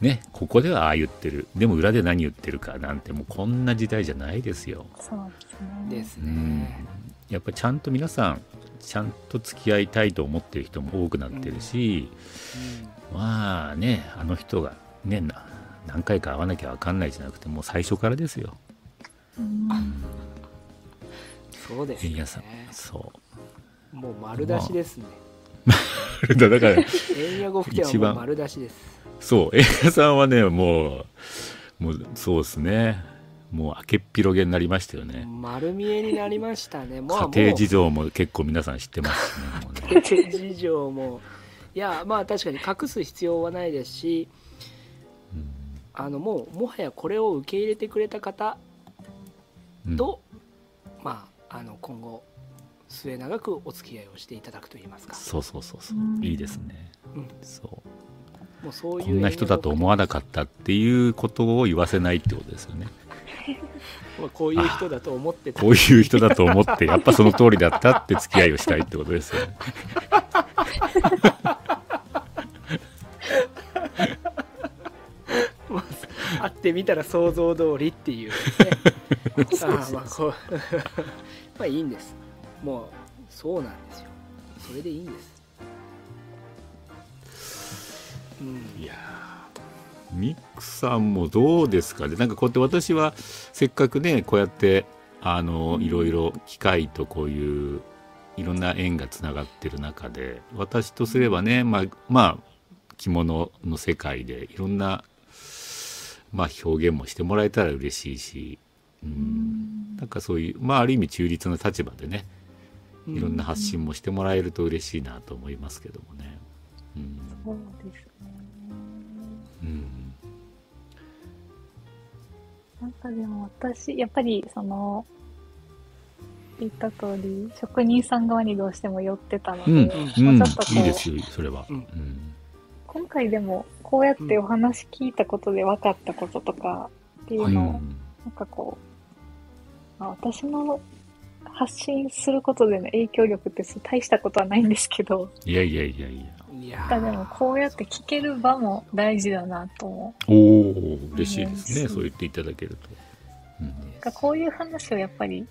ねここではああ言ってる。でも裏で何言ってるかなんてもうこんな時代じゃないですよ、そうですね。ですうん。ね、やっぱりちゃんと皆さんちゃんと付き合いたいと思ってる人も多くなってるし、まあねあの人がねな何回か会わなきゃ分かんないじゃなくてもう最初からですよ。うんそうですね。さんそもう丸出しですね。うだから円谷呉服店はもう一番丸出しです。そう円谷さんはねもうもうそうですねもう明けっぴろげになりましたよね。丸見えになりましたね。もう。家庭事情も結構皆さん知ってますしねね。家庭事情も。いやまあ確かに隠す必要はないですしあのもうもはやこれを受け入れてくれた方うん。と、まああの今後末永くお付き合いをしていただくといいますか。そうそうそうそう。うんいいですね。うん。そう。もうそういうこんな人だと思わなかったっていうことを言わせないってことですよね。まあこういう人だと思ってた。こういう人だと思ってやっぱその通りだったって付き合いをしたいってことですよね。会ってみたら想像通りっていう。ね。ああまあこうまあいいんです。もうそうなんですよ。それでいいんです。うん。いやーミックさんもどうですかね？なんかこうやって私はせっかくねこうやってあのいろいろ機械とこういういろんな縁がつながってる中で私とすればねまあまあ着物の世界でいろんな、まあ、表現もしてもらえたら嬉しいし、うん、なんかそういうまあある意味中立な立場でねいろんな発信もしてもらえると嬉しいなと思いますけどもね。うん。そうですなんかでも私、やっぱりその、言った通り、職人さん側にどうしても寄ってたので、うん、ちょっとこういいですよ、それは。うん。うん今回でもこうやってお話聞いたことで分かったこととかっていううんのを、なんかこう、まあ、私の発信することでの影響力って大したことはないんですけど、いやいやいやいや。いやただでもこうやって聞ける場も大事だなと思おお、嬉しいですね、うんそう言っていただけると。うんう。なんかこういう話をやっぱり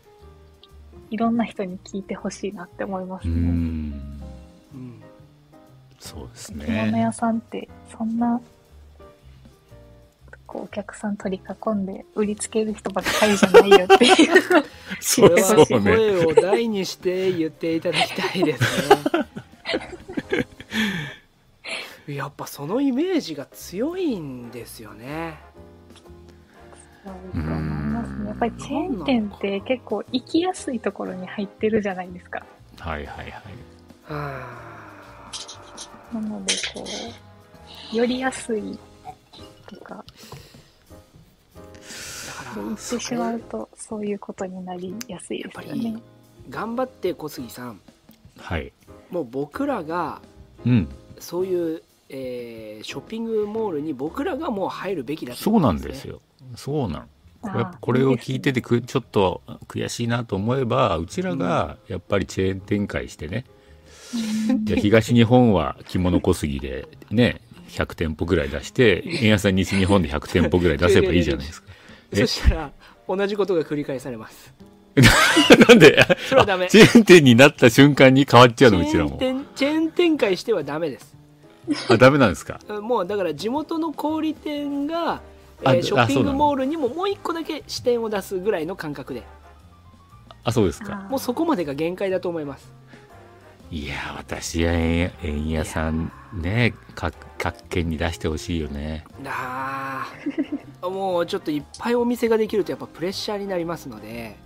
いろんな人に聞いてほしいなって思いますうね。ん、うんそうです着物ね。屋さんってそんなこうお客さん取り囲んで売りつける人ばっかりじゃないよっていうそれはそうね。声を大にして言っていただきたいですねやっぱそのイメージが強いんですよね。そうだと思いますねやっぱりチェーン店って結構行きやすいところに入ってるじゃないですか。はいはいはい。はなのでこう寄りやすいとか。行ってしまうとそういうことになりやすいですよやっぱりね頑張って小杉さん。はい。もう僕らがうん、そういう、えーショッピングモールに僕らがもう入るべきだとそうなんですよ。そうなん。これを聞いててくちょっと悔しいなと思えばうちらがやっぱりチェーン展開してね、いや東日本は着物小杉でね100店舗ぐらい出して円安さん西日本で100店舗ぐらい出せばいいじゃないですか。え そしたら同じことが繰り返されます。なんで？それはダメ。あチェーン店になった瞬間に変わっちゃうのうちらも。チェーン店チェーン展開してはダメですあダメなんですか？もうだから地元の小売店が、えあーショッピングモールにももう一個だけ支店を出すぐらいの感覚で。あそうですか。もうそこまでが限界だと思います。いや私は円円屋さんね各各県に出してほしいよね。あ。ーもうちょっといっぱいお店ができるとやっぱプレッシャーになりますので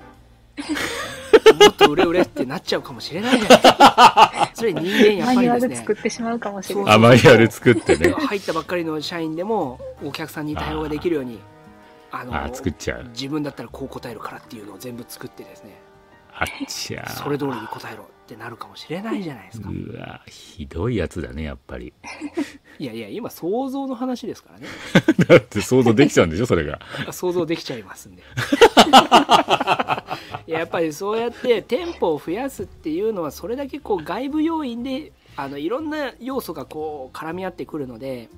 もっと売れ売れってなっちゃうかもしれないじゃないですか。それ人間やっマニュアルぱりですね作ってしまうかもしれない。あマニュアル作ってね。入ったばっかりの社員でもお客さんに対応ができるようにあのあ作っちゃう。自分だったらこう答えるからっていうのを全部作ってですね。あっちゃそれ通りに答えろってなるかもしれないじゃないですか。うわひどいやつだねやっぱり。いやいや今想像の話ですからね。だって想像できちゃうんでしょそれが。想像できちゃいますんで。い ややっぱりそうやって店舗を増やすっていうのはそれだけこう外部要因であのいろんな要素がこう絡み合ってくるので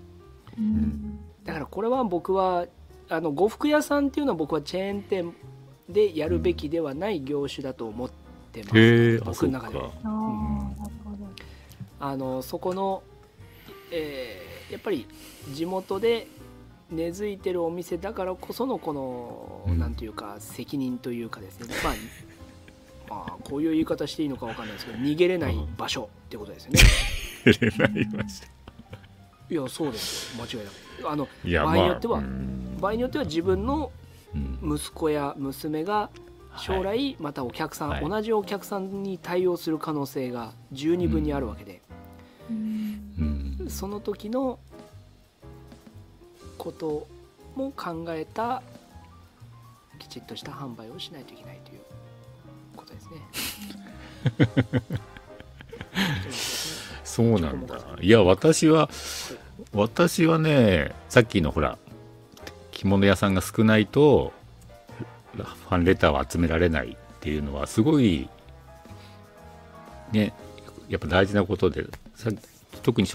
うんだからこれは僕はあの呉服屋さんっていうのは僕はチェーン店でやるべきではない業種だと思ってます、へえ僕の中では。あーなるほど。あのそこの、えーやっぱり地元で根付いてるお店だからこそのこの、うん。なんていうか責任というかですね、まあ、まあこういう言い方していいのかわかんないですけど逃げれない場所ってことですよね、入れないやそうです。よ間違いなく。あの場合によっては場合によっては自分のうん。息子や娘が将来またお客さん、はい。同じお客さんに対応する可能性が十二分にあるわけで、うん。うん。その時のことも考えたきちっとした販売をしないといけないということですね。そうなんだ。いや私は私はねさっきのほら着物屋さんが少ないとファンレターを集められないっていうのはすごいねやっぱ大事なことでさ特に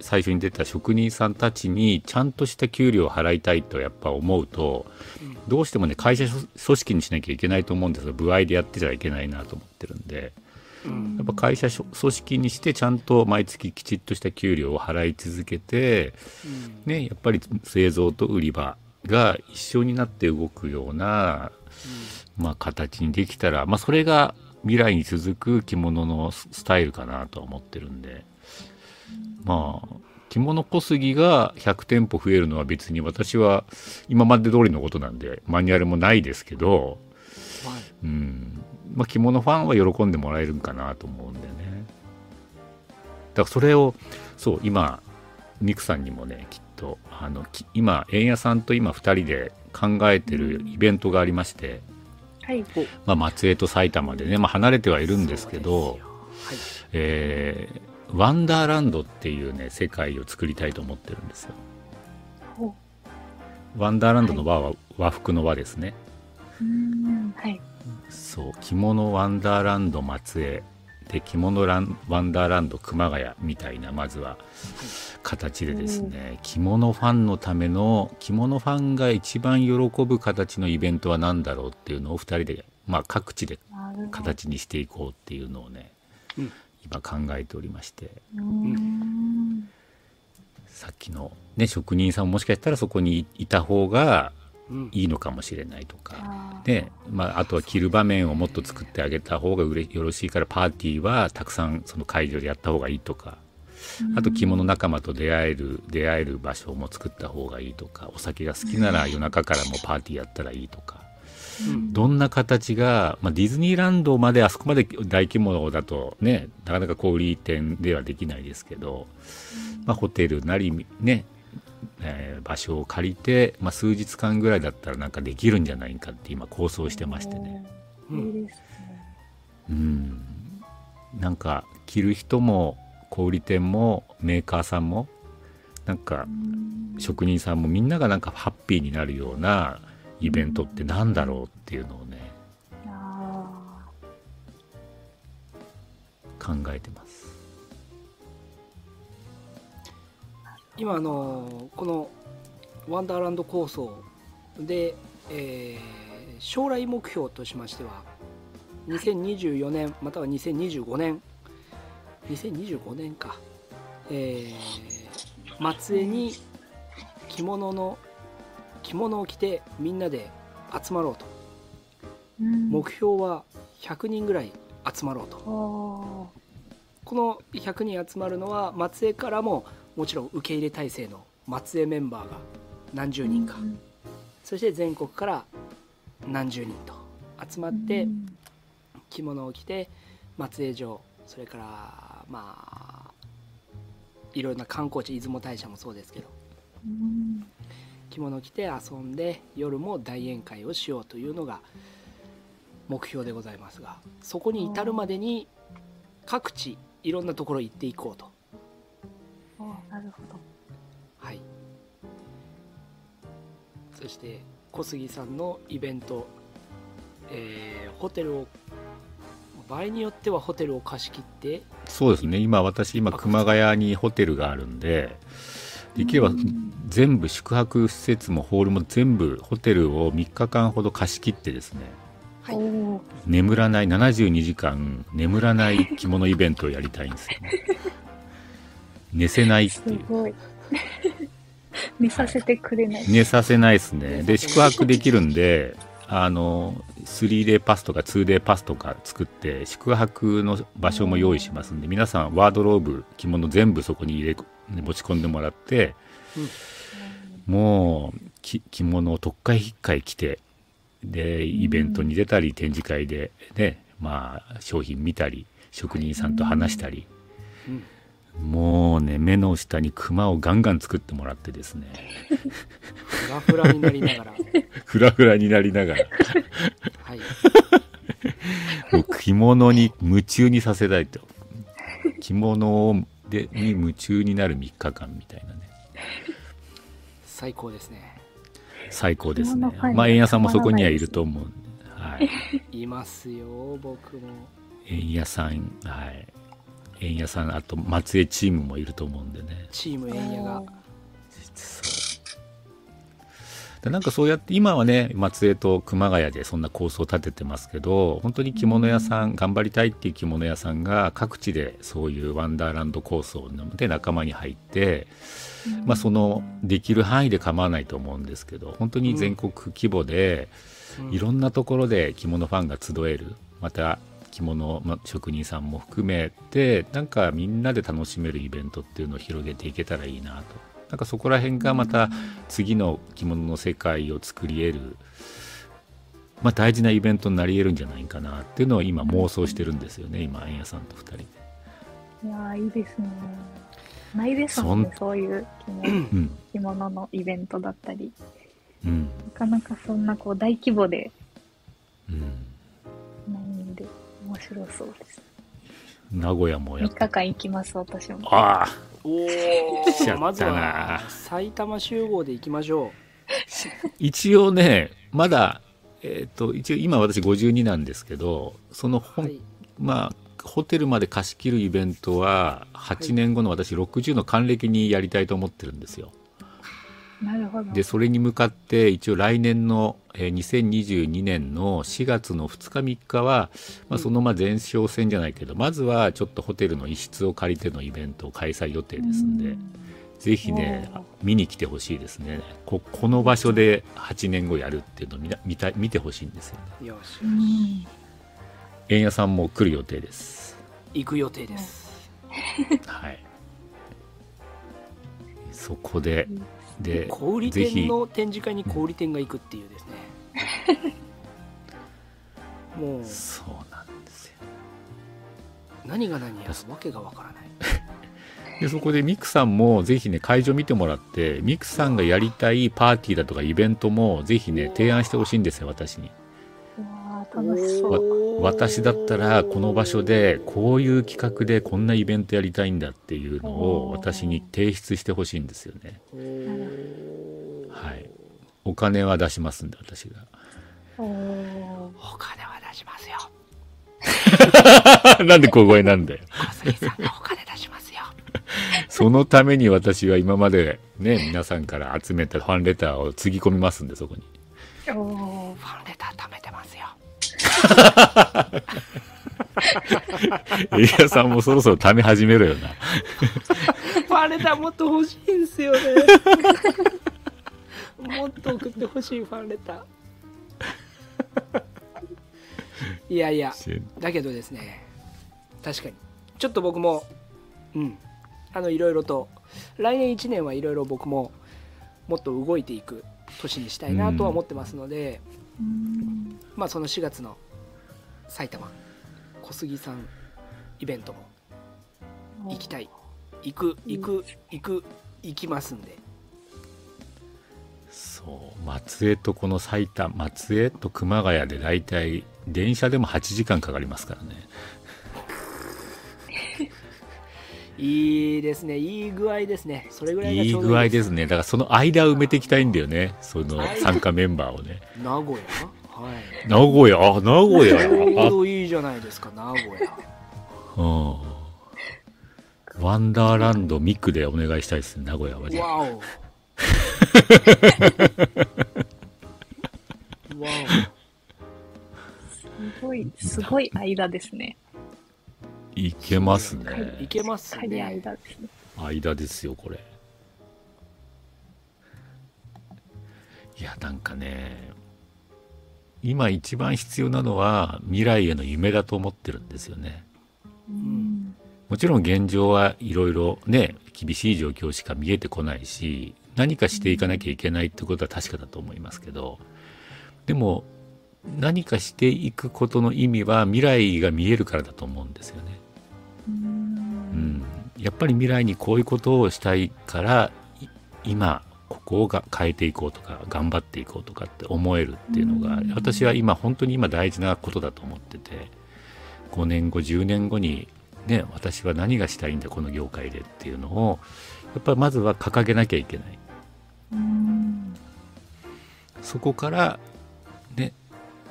最初に出た職人さんたちにちゃんとした給料を払いたいとやっぱ思うとうんどうしてもね会社組織にしなきゃいけないと思うんですよ部合でやってちゃいけないなと思ってるんで。うんやっぱ会社組織にしてちゃんと毎月きちっとした給料を払い続けて、うんね、やっぱり製造と売り場が一緒になって動くような、まあ、形にできたら、まあ、それが未来に続く着物のススタイルかなとは思ってるんで。まあ着物小杉が100店舗増えるのは別に私は今まで通りのことなんでマニュアルもないですけど、はい。うん。まあ、着物ファンは喜んでもらえるんかなと思うんでね。だからそれをそう今ミクさんにもねきっとあのき今円谷さんと今2人で考えてるイベントがありまして、はい。まあ、松江と埼玉でね、まあ、離れてはいるんですけどそうですよえーワンダーランドっていうね世界を作りたいと思ってるんですよほワンダーランドの和は和服の和ですねう。うん。はい。そう着物ワンダーランド松江で着物ランワンダーランド熊谷みたいなまずは形でですね、着物ファンのための着物ファンが一番喜ぶ形のイベントは何だろうっていうのを2人で、まあ、各地で。形にしていこうっていうのをね、うん今考えておりましてうん。さっきの、ね、職人さんももしかしたらそこにいた方がうんいいのかもしれないとか。あーでまあ、あとは着る場面をもっと作ってあげた方がうれよろしいからパーティーはたくさんその会場でやった方がいいとか。あと着物仲間と出会える出会える場所も作った方がいいとかお酒が好きなら夜中からもパーティーやったらいいとか。うん。どんな形が、まあ、ディズニーランドまであそこまで大規模だとねなかなか小売店ではできないですけど、まあ、ホテルなりねえー場所を借りて、まあ、数日間ぐらいだったらなんかできるんじゃないかって今構想してましてね。おーいいですね。うん、なんか着る人も小売店もメーカーさんもなんかうん職人さんもみんながなんかハッピーになるようなイベントってなんだろうっていうのをねあ考えてます。今あのこのワンダーランド構想で、えー将来目標としましては2024年または2025年2025年か、えー松江に着物の着物を着てみんなで集まろうと。ーうん。目標は100人ぐらい集まろうと。おこの100人集まるのは松江からももちろん受け入れ体制の松江メンバーが何十ー人か、うんそして全国から何十人と集まってうん。着物を着て松江城それからまあいろんな観光地出雲大社もそうですけど。うん着物を着て遊んで夜も大宴会をしようというのが目標でございますがそこに至るまでに各地いろんなところ行っていこうとそして小杉さんのイベント、えーホテルを場合によってはホテルを貸し切ってそうですね。今私今熊谷にホテルがあるんでできれば全部宿泊施設もホールも全部ホテルを3日間ほど貸し切ってですねはい。眠らない72時間眠らない着物イベントをやりたいんですよ。ね 寝せないってすい。うごい。見させてくれない。寝させないですねで宿泊できるんであの 3day パスとか 2day パスとか作って宿泊の場所も用意しますんで皆さんワードローブ着物全部そこに入れ持ち込んでもらって、もうき着物を特会引っかい着てでイベントに出たり展示会でねまあ商品見たり職人さんと話したり、うんもうね目の下にクマをガンガン作ってもらってですね。フラフラになりながら。フラフラになりながら。はい。もう着物に夢中にさせたいと。着物をでに夢中になる3日間みたいなね。最高ですね。最高ですね。まあ円屋さんもそこにはいると思うんで、はい、いますよ僕も。円屋さんはい円屋さんあと松江チームもいると思うんでね。チームエンヤが。でなんかそうやって今はね松江と熊谷でそんな構想を立ててますけど本当に着物屋さん頑張りたいっていう着物屋さんが各地でそういうワンダーランド構想で仲間に入って、まあ、そのできる範囲で構わないと思うんですけど本当に全国規模でうん。いろんなところで着物ファンが集えるまた着物ま職人さんも含めてなんかみんなで楽しめるイベントっていうのを広げていけたらいいなとなんかそこら辺がまた次の着物の世界を作り得る、まあ、大事なイベントになり得るんじゃないかなっていうのを今妄想してるんですよね今円谷さんと2人で。いやーいいですね。ないですもんね、そういう着物うん着物のイベントだったり。うんなかなかそんなこう大規模でうん、ないんで、面白そうです。名古屋もや3っ日間行きます、私も。ああお来ちゃったなおまずは埼玉集合で行きましょ 一応ねまだえっ、と一応今私52なんですけどそのう、本、はい、まあホテルまで貸し切るイベントは8年後の私60の還暦にやりたいと思ってるんですよ。なるほど。でそれに向かって一応来年の、えー2022年の4月の2日3日は、まあ、そのまあ前哨戦じゃないけどまずはちょっとホテルの一室を借りてのイベントを開催予定ですんでぜひね見に来てほしいですね。ここの場所で8年後やるっていうのを見な見た見てほしいんですよね。よしうん。円屋さんも来る予定です。行く予定です。はい。そこでで小売店の展示会に小売店が行くっていうですね。もう。そうなんですよ。何が何やらわけがわからない。でそこでミクさんもぜひね会場見てもらってミクさんがやりたいパーティーだとかイベントもぜひね提案してほしいんですよ私に楽しそう。私だったらこの場所でこういう企画でこんなイベントやりたいんだっていうのを私に提出してほしいんですよね。はい。お金は出しますんで私が。お金は出しますよ。なんで小声なんだよ。小杉さんがお金出しますよ。そのために私は今までね皆さんから集めたファンレターをつぎ込みますんでそこに。おー。ファンレター貯めてますよエリアさんもそろそろ貯め始めろよな。ファンレターもっと欲しいんすよね。もっと送ってほしいファンレター。いやいやだけどですね確かに。ちょっと僕もうん。あのいろいろと来年1年はいろいろ僕ももっと動いていく年にしたいなとは思ってますので、うん。まあその4月の埼玉小杉さんイベントも行きたい。行く行く行く行きますんで。そう松江とこの埼玉松江と熊谷で大体電車でも8時間かかりますからね。いいですね。いい具合ですね。それぐらいがいいちょうど具合ですね。だからその間を埋めていきたいんだよね。その参加メンバーをね。名古屋？はい。名古屋？あ名古ちょ屋うどいいじゃないですか名古屋。あうん。ワンダーランドミクでお願いしたいですね名古屋はね。わお。わすごい、すごい間ですね。いけますおねいけますね。間ですね。間ですよこれ。いやなんかね今一番必要なのは未来への夢だと思ってるんですよねうん。もちろん現状はいろいろね厳しい状況しか見えてこないし何かしていかなきゃいけないってことは確かだと思いますけどでも何かしていくことの意味は未来が見えるからだと思うんですよね。う。うんん、やっぱり未来にこういうことをしたいからい今ここをが変えていこうとか頑張っていこうとかって思えるっていうのがうん私は今本当に今大事なことだと思ってて5年後10年後にね私は何がしたいんだこの業界でっていうのをやっぱりまずは掲げなきゃいけないうん。そこからね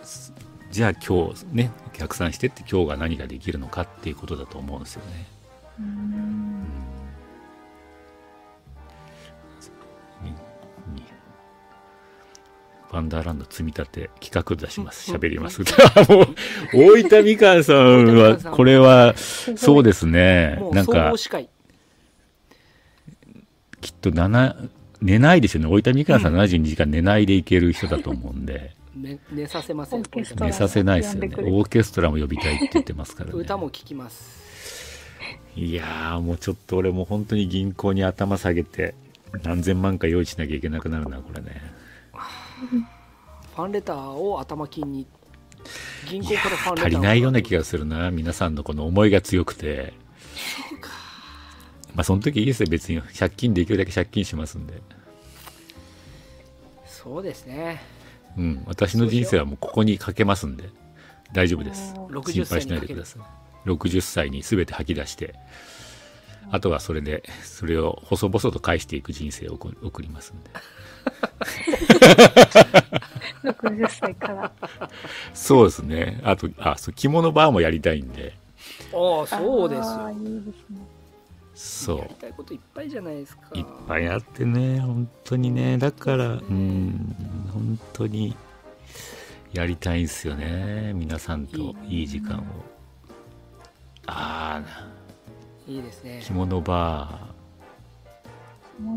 すじゃあ今日ね逆算してって今日が何ができるのかっていうことだと思うんですよね。ワンダーランド積み立て企画出します。うん喋ります。もう、大分みかんさんは、これは、そうですねなんかきっと7、寝ないですよね。大分みかんさん72時間寝ないでいける人だと思うんで、ね寝させません寝させないですよね。オーケストラも呼びたいって言ってますからね。歌も聴きますいやー、もうちょっと俺も本当に銀行に頭下げて、何千万か用意しなきゃいけなくなるな、これね。ファンレターを頭金に銀行からファンレターを。足りないような気がするな皆さんのこの思いが強くてまあその時いいですよ別に借金できるだけ借金しますんで。そうですね。うん。私の人生はもうここにかけますんで。大丈夫です。心配しないでください。60歳に全て吐き出して。あとはそれでそれを細々と返していく人生を送送りますんで60歳 から。そうですね。あとあそう着物バーもやりたいんで。ああそうですよ。いいですね。そう。やりたいこといっぱいじゃないですか。いっぱいあってね本当にね。だからうん本当にやりたいんですよね。皆さんといい時間を。ああいいですね。着物バー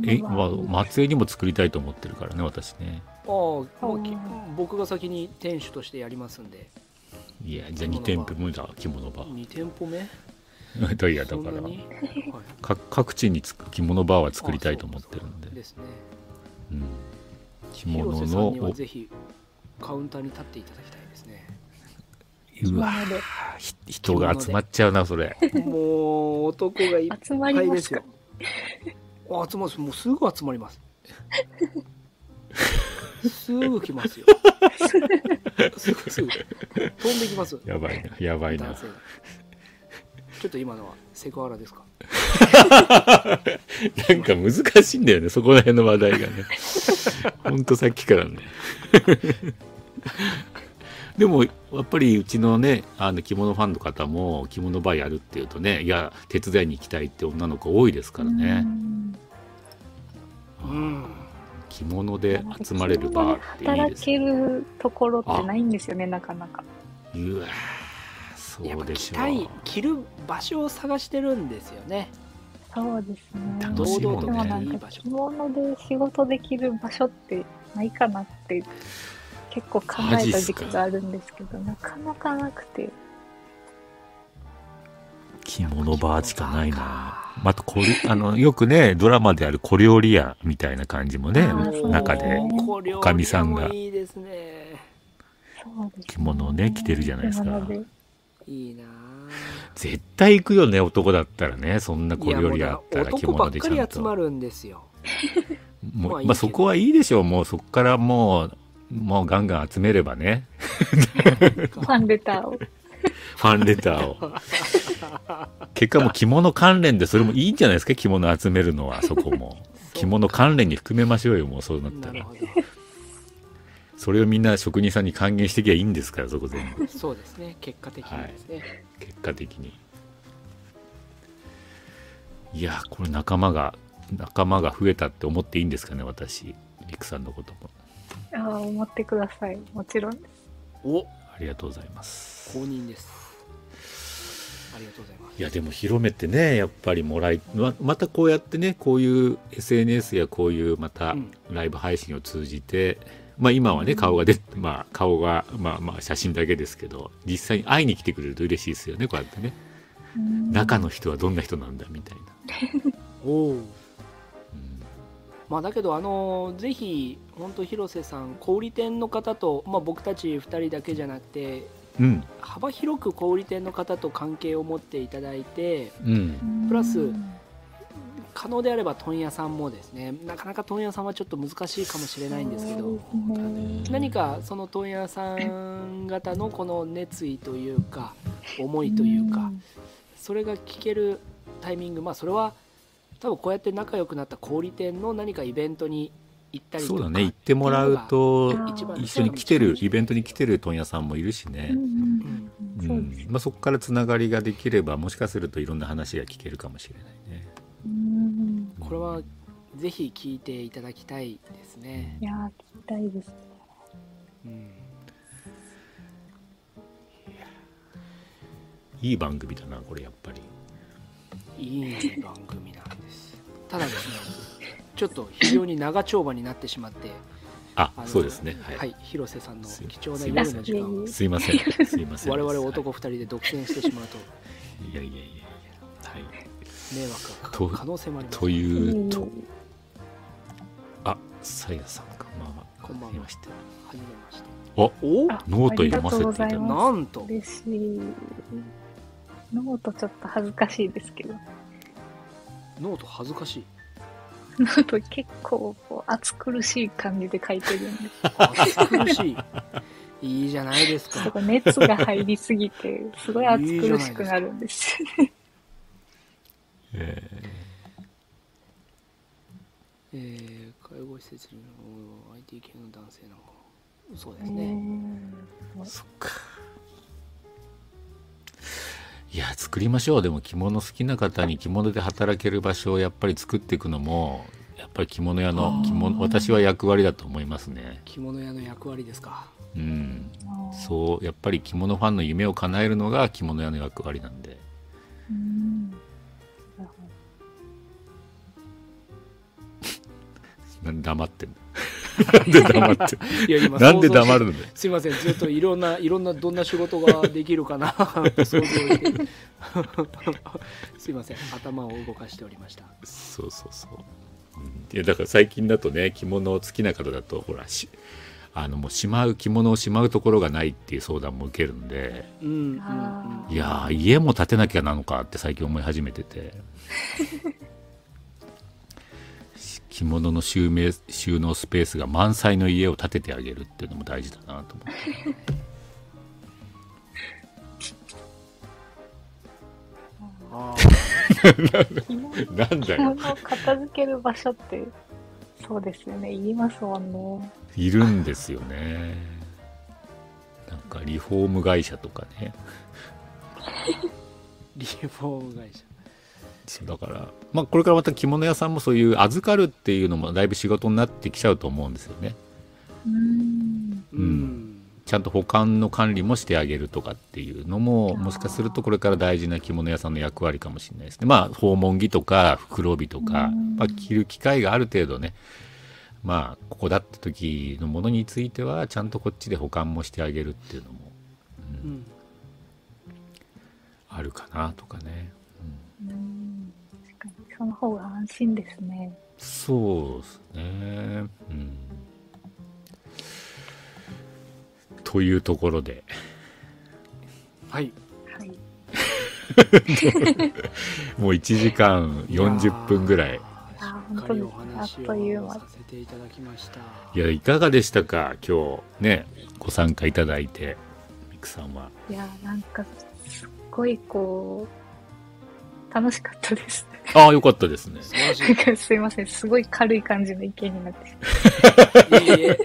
え、まあ、松江にも作りたいと思ってるからね私ね。ああもうきうん僕が先に店主としてやりますんで。いやじゃあ2店舗目だ着物バ2店舗目？ーいやだからはい。か各地につく着物バーは作りたいと思ってるんで。ですね。うん、着物のぜひカウンターに立っていただきたいですね。うわ人が集まっちゃうなそれ。もう男がいっ集まりまかぱいですすよあ集まるもうすぐ集まります。すぐ来ますよ。すぐすぐ。飛んできます。やばいなやばいな。ちょっと今のはセクハラですか？なんか難しいんだよね、そこら辺の話題がね。ほんとさっきからね。でも、やっぱりうちのね、あの着物ファンの方も着物バーやるっていうとね、いや、手伝いに行きたいって女の子多いですからね。うん着物で集まれるバーっていい働ですけるところってないんですよね、なかなか。うわーやっぱそうでしょ着たいう。着る場所を探してるんですよねそうですね。楽しいもんねでもなんか着物で仕事できる場所ってないかなって結構考えた時期があるんですけど、なかなかなくて。着物バーしかないな。またこれ、あの、よくね、ドラマである小料理屋みたいな感じもね中でおかみさんが。着物をね着てるじゃないですか。いいな絶対行くよね、男だったらね。そんな小料理あったら着物でちゃんと。かり集まるんですよ。もう、まあそこはいいでしょう。もうそこからもう、もうガンガン集めればね。ファンレターを。ファンレターを。結果もう着物関連でそれもいいんじゃないですか？着物集めるのは、そこも。着物関連に含めましょうよ、もうそうなったらそれをみんな職人さんに還元してきゃいいんですから、そこ全部。そうですね結果的にですね、結果的に。いや、これ仲間が、仲間が増えたって思っていいんですかね、私。りくさんのことも。ああ、思ってください。もちろんです。おありがとうございます。公認です。ありがとうございます。いやでも広めてねやっぱりもらいままたこうやってねこういう SNS やこういうまたうん。ライブ配信を通じて、まあ今はね顔が出まあ顔がまあまあ写真だけですけど実際に会いに来てくれると嬉しいですよねこうやってね。中の人はどんな人なんだみたいな、お おう。んまあだけどあのぜひ本当広瀬さん小売店の方と、まあ、僕たち2人だけじゃなくてうん。幅広く小売店の方と関係を持っていただいてうん。プラス可能であれば問屋さんもですねなかなか問屋さんはちょっと難しいかもしれないんですけど何かその問屋さん方のこの熱意というか思いというかそれが聞けるタイミングまあそれは多分こうやって仲良くなった小売店の何かイベントに行ったりとかそうだね。行ってもらうと一緒に来てるイベントに来てる問屋さんもいるしね、うんうそうですん。まあ、そこからつながりができればもしかするといろんな話が聞けるかもしれないね。うんこれはぜひ聞いていただきたいですね、いやー聞きたいですね。うん、いい番組だなこれやっぱりいい番組なんです。ただですねちょっと非常に長丁場になってしまってあそうですね。はい、はい、広瀬さんのす貴重な夜の時間をすいません。すいません我々はい男2人で独占してしまうと。いやいやいやいや。はい。迷惑がかか可能性もあります。というとうんあさやさんかまあまあこんばんは。はじめまして。はじめまして。おノート読ませていただいてありがとうございます。なんと嬉しい。ノートちょっと恥ずかしいですけど、ノート恥ずかしい。ノート結構こう暑苦しい感じで書いてるんで、暑苦しい。いいじゃないですちょっか。と熱が入りすぎて、すごい暑苦しくなるんです。ええー、介護施設に IT 系の男性なんかそうですうね、んー。そっかいや作りましょう。でも着物好きな方に着物で働ける場所をやっぱり作っていくのもやっぱり着物屋の着物私は役割だと思いますね。着物屋の役割ですか。うん。そうやっぱり着物ファンの夢を叶えるのが着物屋の役割なんで。うん。黙ってんのなんで黙って。ん いや今のなんで黙るのすいません。ずっといろんないろんなどんな仕事ができるかなと想像して。すいません。頭を動かしておりました。そうそうそう、うん。いやだから最近だとね着物好きな方だとほらしあのもうしまう着物をしまうところがないっていう相談も受けるんで。うんうんいやー家も建てなきゃなのかって最近思い始めてて。し着物の収納収納スペースが満載の家を建ててあげるっていうのも大事だなと思って。あ着物なんだ着物を片付ける場所って、そうですよね、言いますもんね。いるんですよね。なんかリフォーム会社とかね。ーリフォーム会社そうだから、まあ、これからまた着物屋さんもそういう預かるっていうのもだいぶ仕事になってきちゃうと思うんですよね。うん。ちゃんと保管の管理もしてあげるとかっていうのももしかするとこれから大事な着物屋さんの役割かもしれないですね。まあ訪問着とか袋帯とか、うん。まあ、着る機会がある程度ねまあここだった時のものについてはちゃんとこっちで保管もしてあげるっていうのも、うん。うん。あるかなとかね、その方が安心ですね。そうですね。うん。というところで、はいはい。もう1時間40分ぐらい。あ、っかりお話をさせていただきましたいやいかがでしたか？今日ねご参加いただいてミクさんはいやなんかすっごいこう楽しかったです ああよかったですね。素晴らしい。すいません。すごい軽い感じの意見になっていえいえ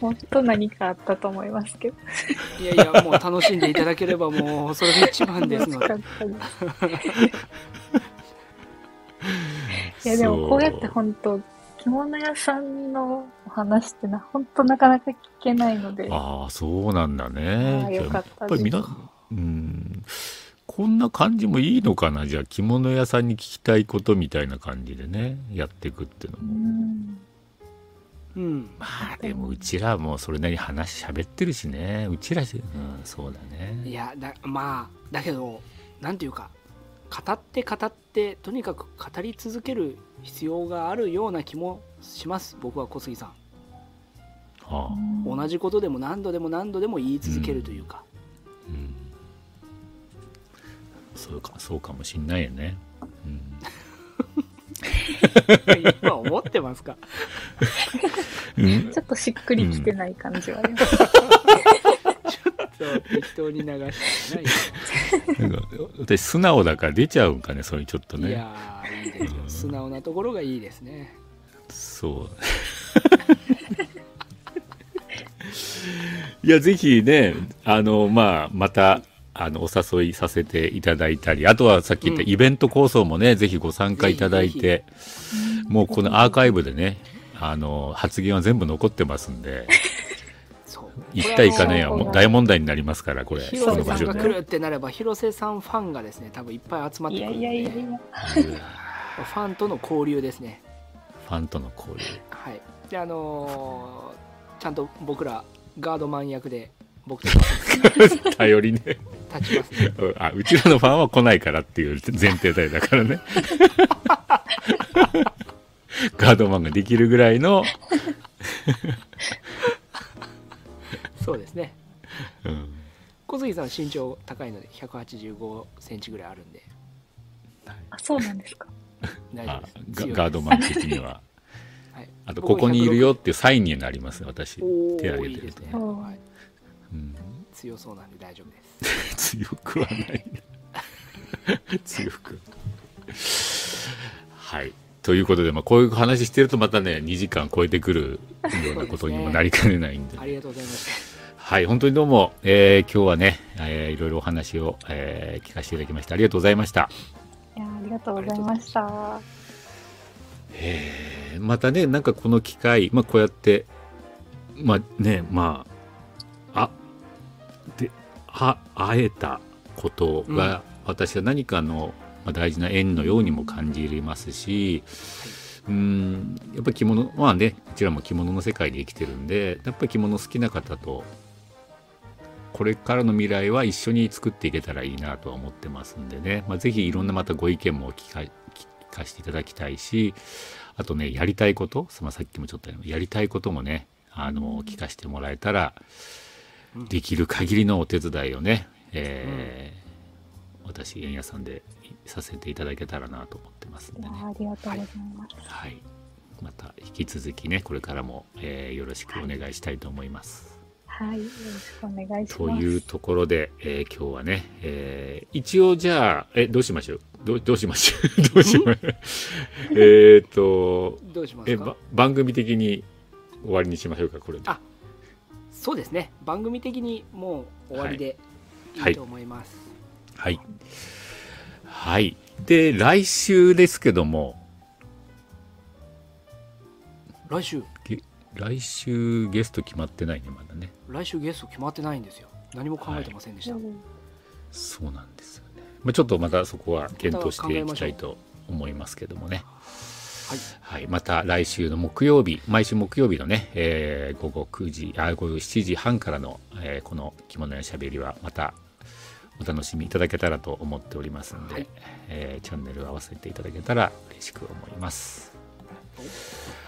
もっと何かあったと思いますけど。いやいやもう楽しんでいただければもうそれが一番ですので。楽しかったですいやでもこうやって本当着物屋さんのお話ってな本当なかなか聞けないので。ああそうなんだあね。あよかったやっぱりみなうんこんな感じもいいのかな？じゃあ着物屋さんに聞きたいことみたいな感じでねやっていくっていうのうも、んうん。まあでもうちらもそれなりに話しゃべってるしね。うちらし、うん、そうだいねやだまあだけどなんていうか語って語ってとにかく語り続ける必要があるような気もします僕は小杉さん。はあ、同じことでも何度でも何度でも言い続けるというか、うん、そうかそうかもしんないよね、うん。今思ってますか？うん。ちょっとしっくりきてない感じはあります、そう適当に流してないなんか私素直だから出ちゃうんかねそれちょっとね。いやーいいですよ。素直なところがいいですね。そう。いやぜひねあのまあまたあのお誘いさせていただいたりあとはさっき言ったうん。イベント構想もね、ぜひご参加いただいぜてもうこのアーカイブでねあの発言は全部残ってますんで そう。行った行かないはこれはもう大問題になりますからこれそ広瀬の場所で。さんが来るってなれば広瀬さんファンがですね多分いっぱい集まってくるんで。いやいやいやファンとの交流ですね。ファンとの交流。はい。であのーちゃんと僕らガードマン役で僕たち 頼りね立ちますね。あうちらのファンは来ないからっていう前提だからね。ガードマンができるぐらいの、そうですね。うん。小杉さん身長高いので185センチぐらいあるんで。あそうなんですか。大丈あ夫です。ガガードマン的には。はい。あとここにいるよっていうサインになります私。お手挙げてると。ね、はい、うん、強そうなんで大丈夫です 強くはない。強く。はい。ということで、まあ、こういう話してるとまたね2時間超えてくるようなことにもなりかねないんで。ありがとうございましたはい。本当にどうも、えー今日はね、えーいろいろお話を、えー聞かせていただきましてありがとうございました。いやありがとうございました。えーまたねなんかこの機会、まあ、こうやってまあねまああ会えたことが、私は何かの、まあ、大事な縁のようにも感じますし、うんやっぱり着物まあねうちらも着物の世界で生きてるんでやっぱり着物好きな方とこれからの未来は一緒に作っていけたらいいなとは思ってますんでね、まあ、ぜひいろんなまたご意見も聞か聞かせていただきたいしあとねやりたいこと、まあ、さっきもちょっとやりたいこともねあの聞かせてもらえたらうんできる限りのお手伝いをね、えー私円屋さんでさせていただけたらなと思ってますんでね。ありがとうございます、はい、また引き続きねこれからも、えーよろしくお願いしたいと思います。はい、よろしくお願いします。というところで、えー今日はね、えー一応じゃあえどうしましょう？どうどうしましょう？どうしましょう？えっとどうしますか？えば番組的に終わりにしましょうかこれで。あそうですね番組的にもう終わりではいいいと思います、はい。はい。で、来週ですけども、来週げ来週ゲスト決まってないね、まだね。来週ゲスト決まってないんですよ何も考えてませんでした、うんそうなんですよね。まあ、ちょっとまたそこは検討していきたいと思いますけどもね。はいはい。また来週の木曜日、毎週木曜日のね、えー午後9時、あ、午後7時半からの、えーこの着物やしゃべりは、またお楽しみいただけたらと思っておりますので、はいえーチャンネルを合わせていただけたら嬉しく思います。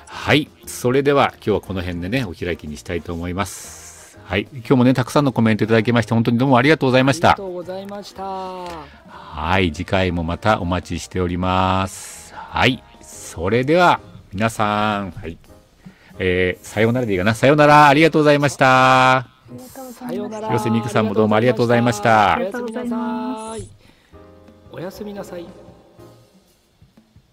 はい。それでは今日はこの辺でね、お開きにしたいと思います。はい。今日もね、たくさんのコメントいただきまして、本当にどうもありがとうございましたありがと。うございましたはい。次回もまたお待ちしております。はい。それでは皆さん、はい。えー、さようならでいいかな。さようなら。ありがとうございました。さようなら。広瀬美久さんもどうもありがとうございました。おやすみなありがとうございさまいおやすみなさい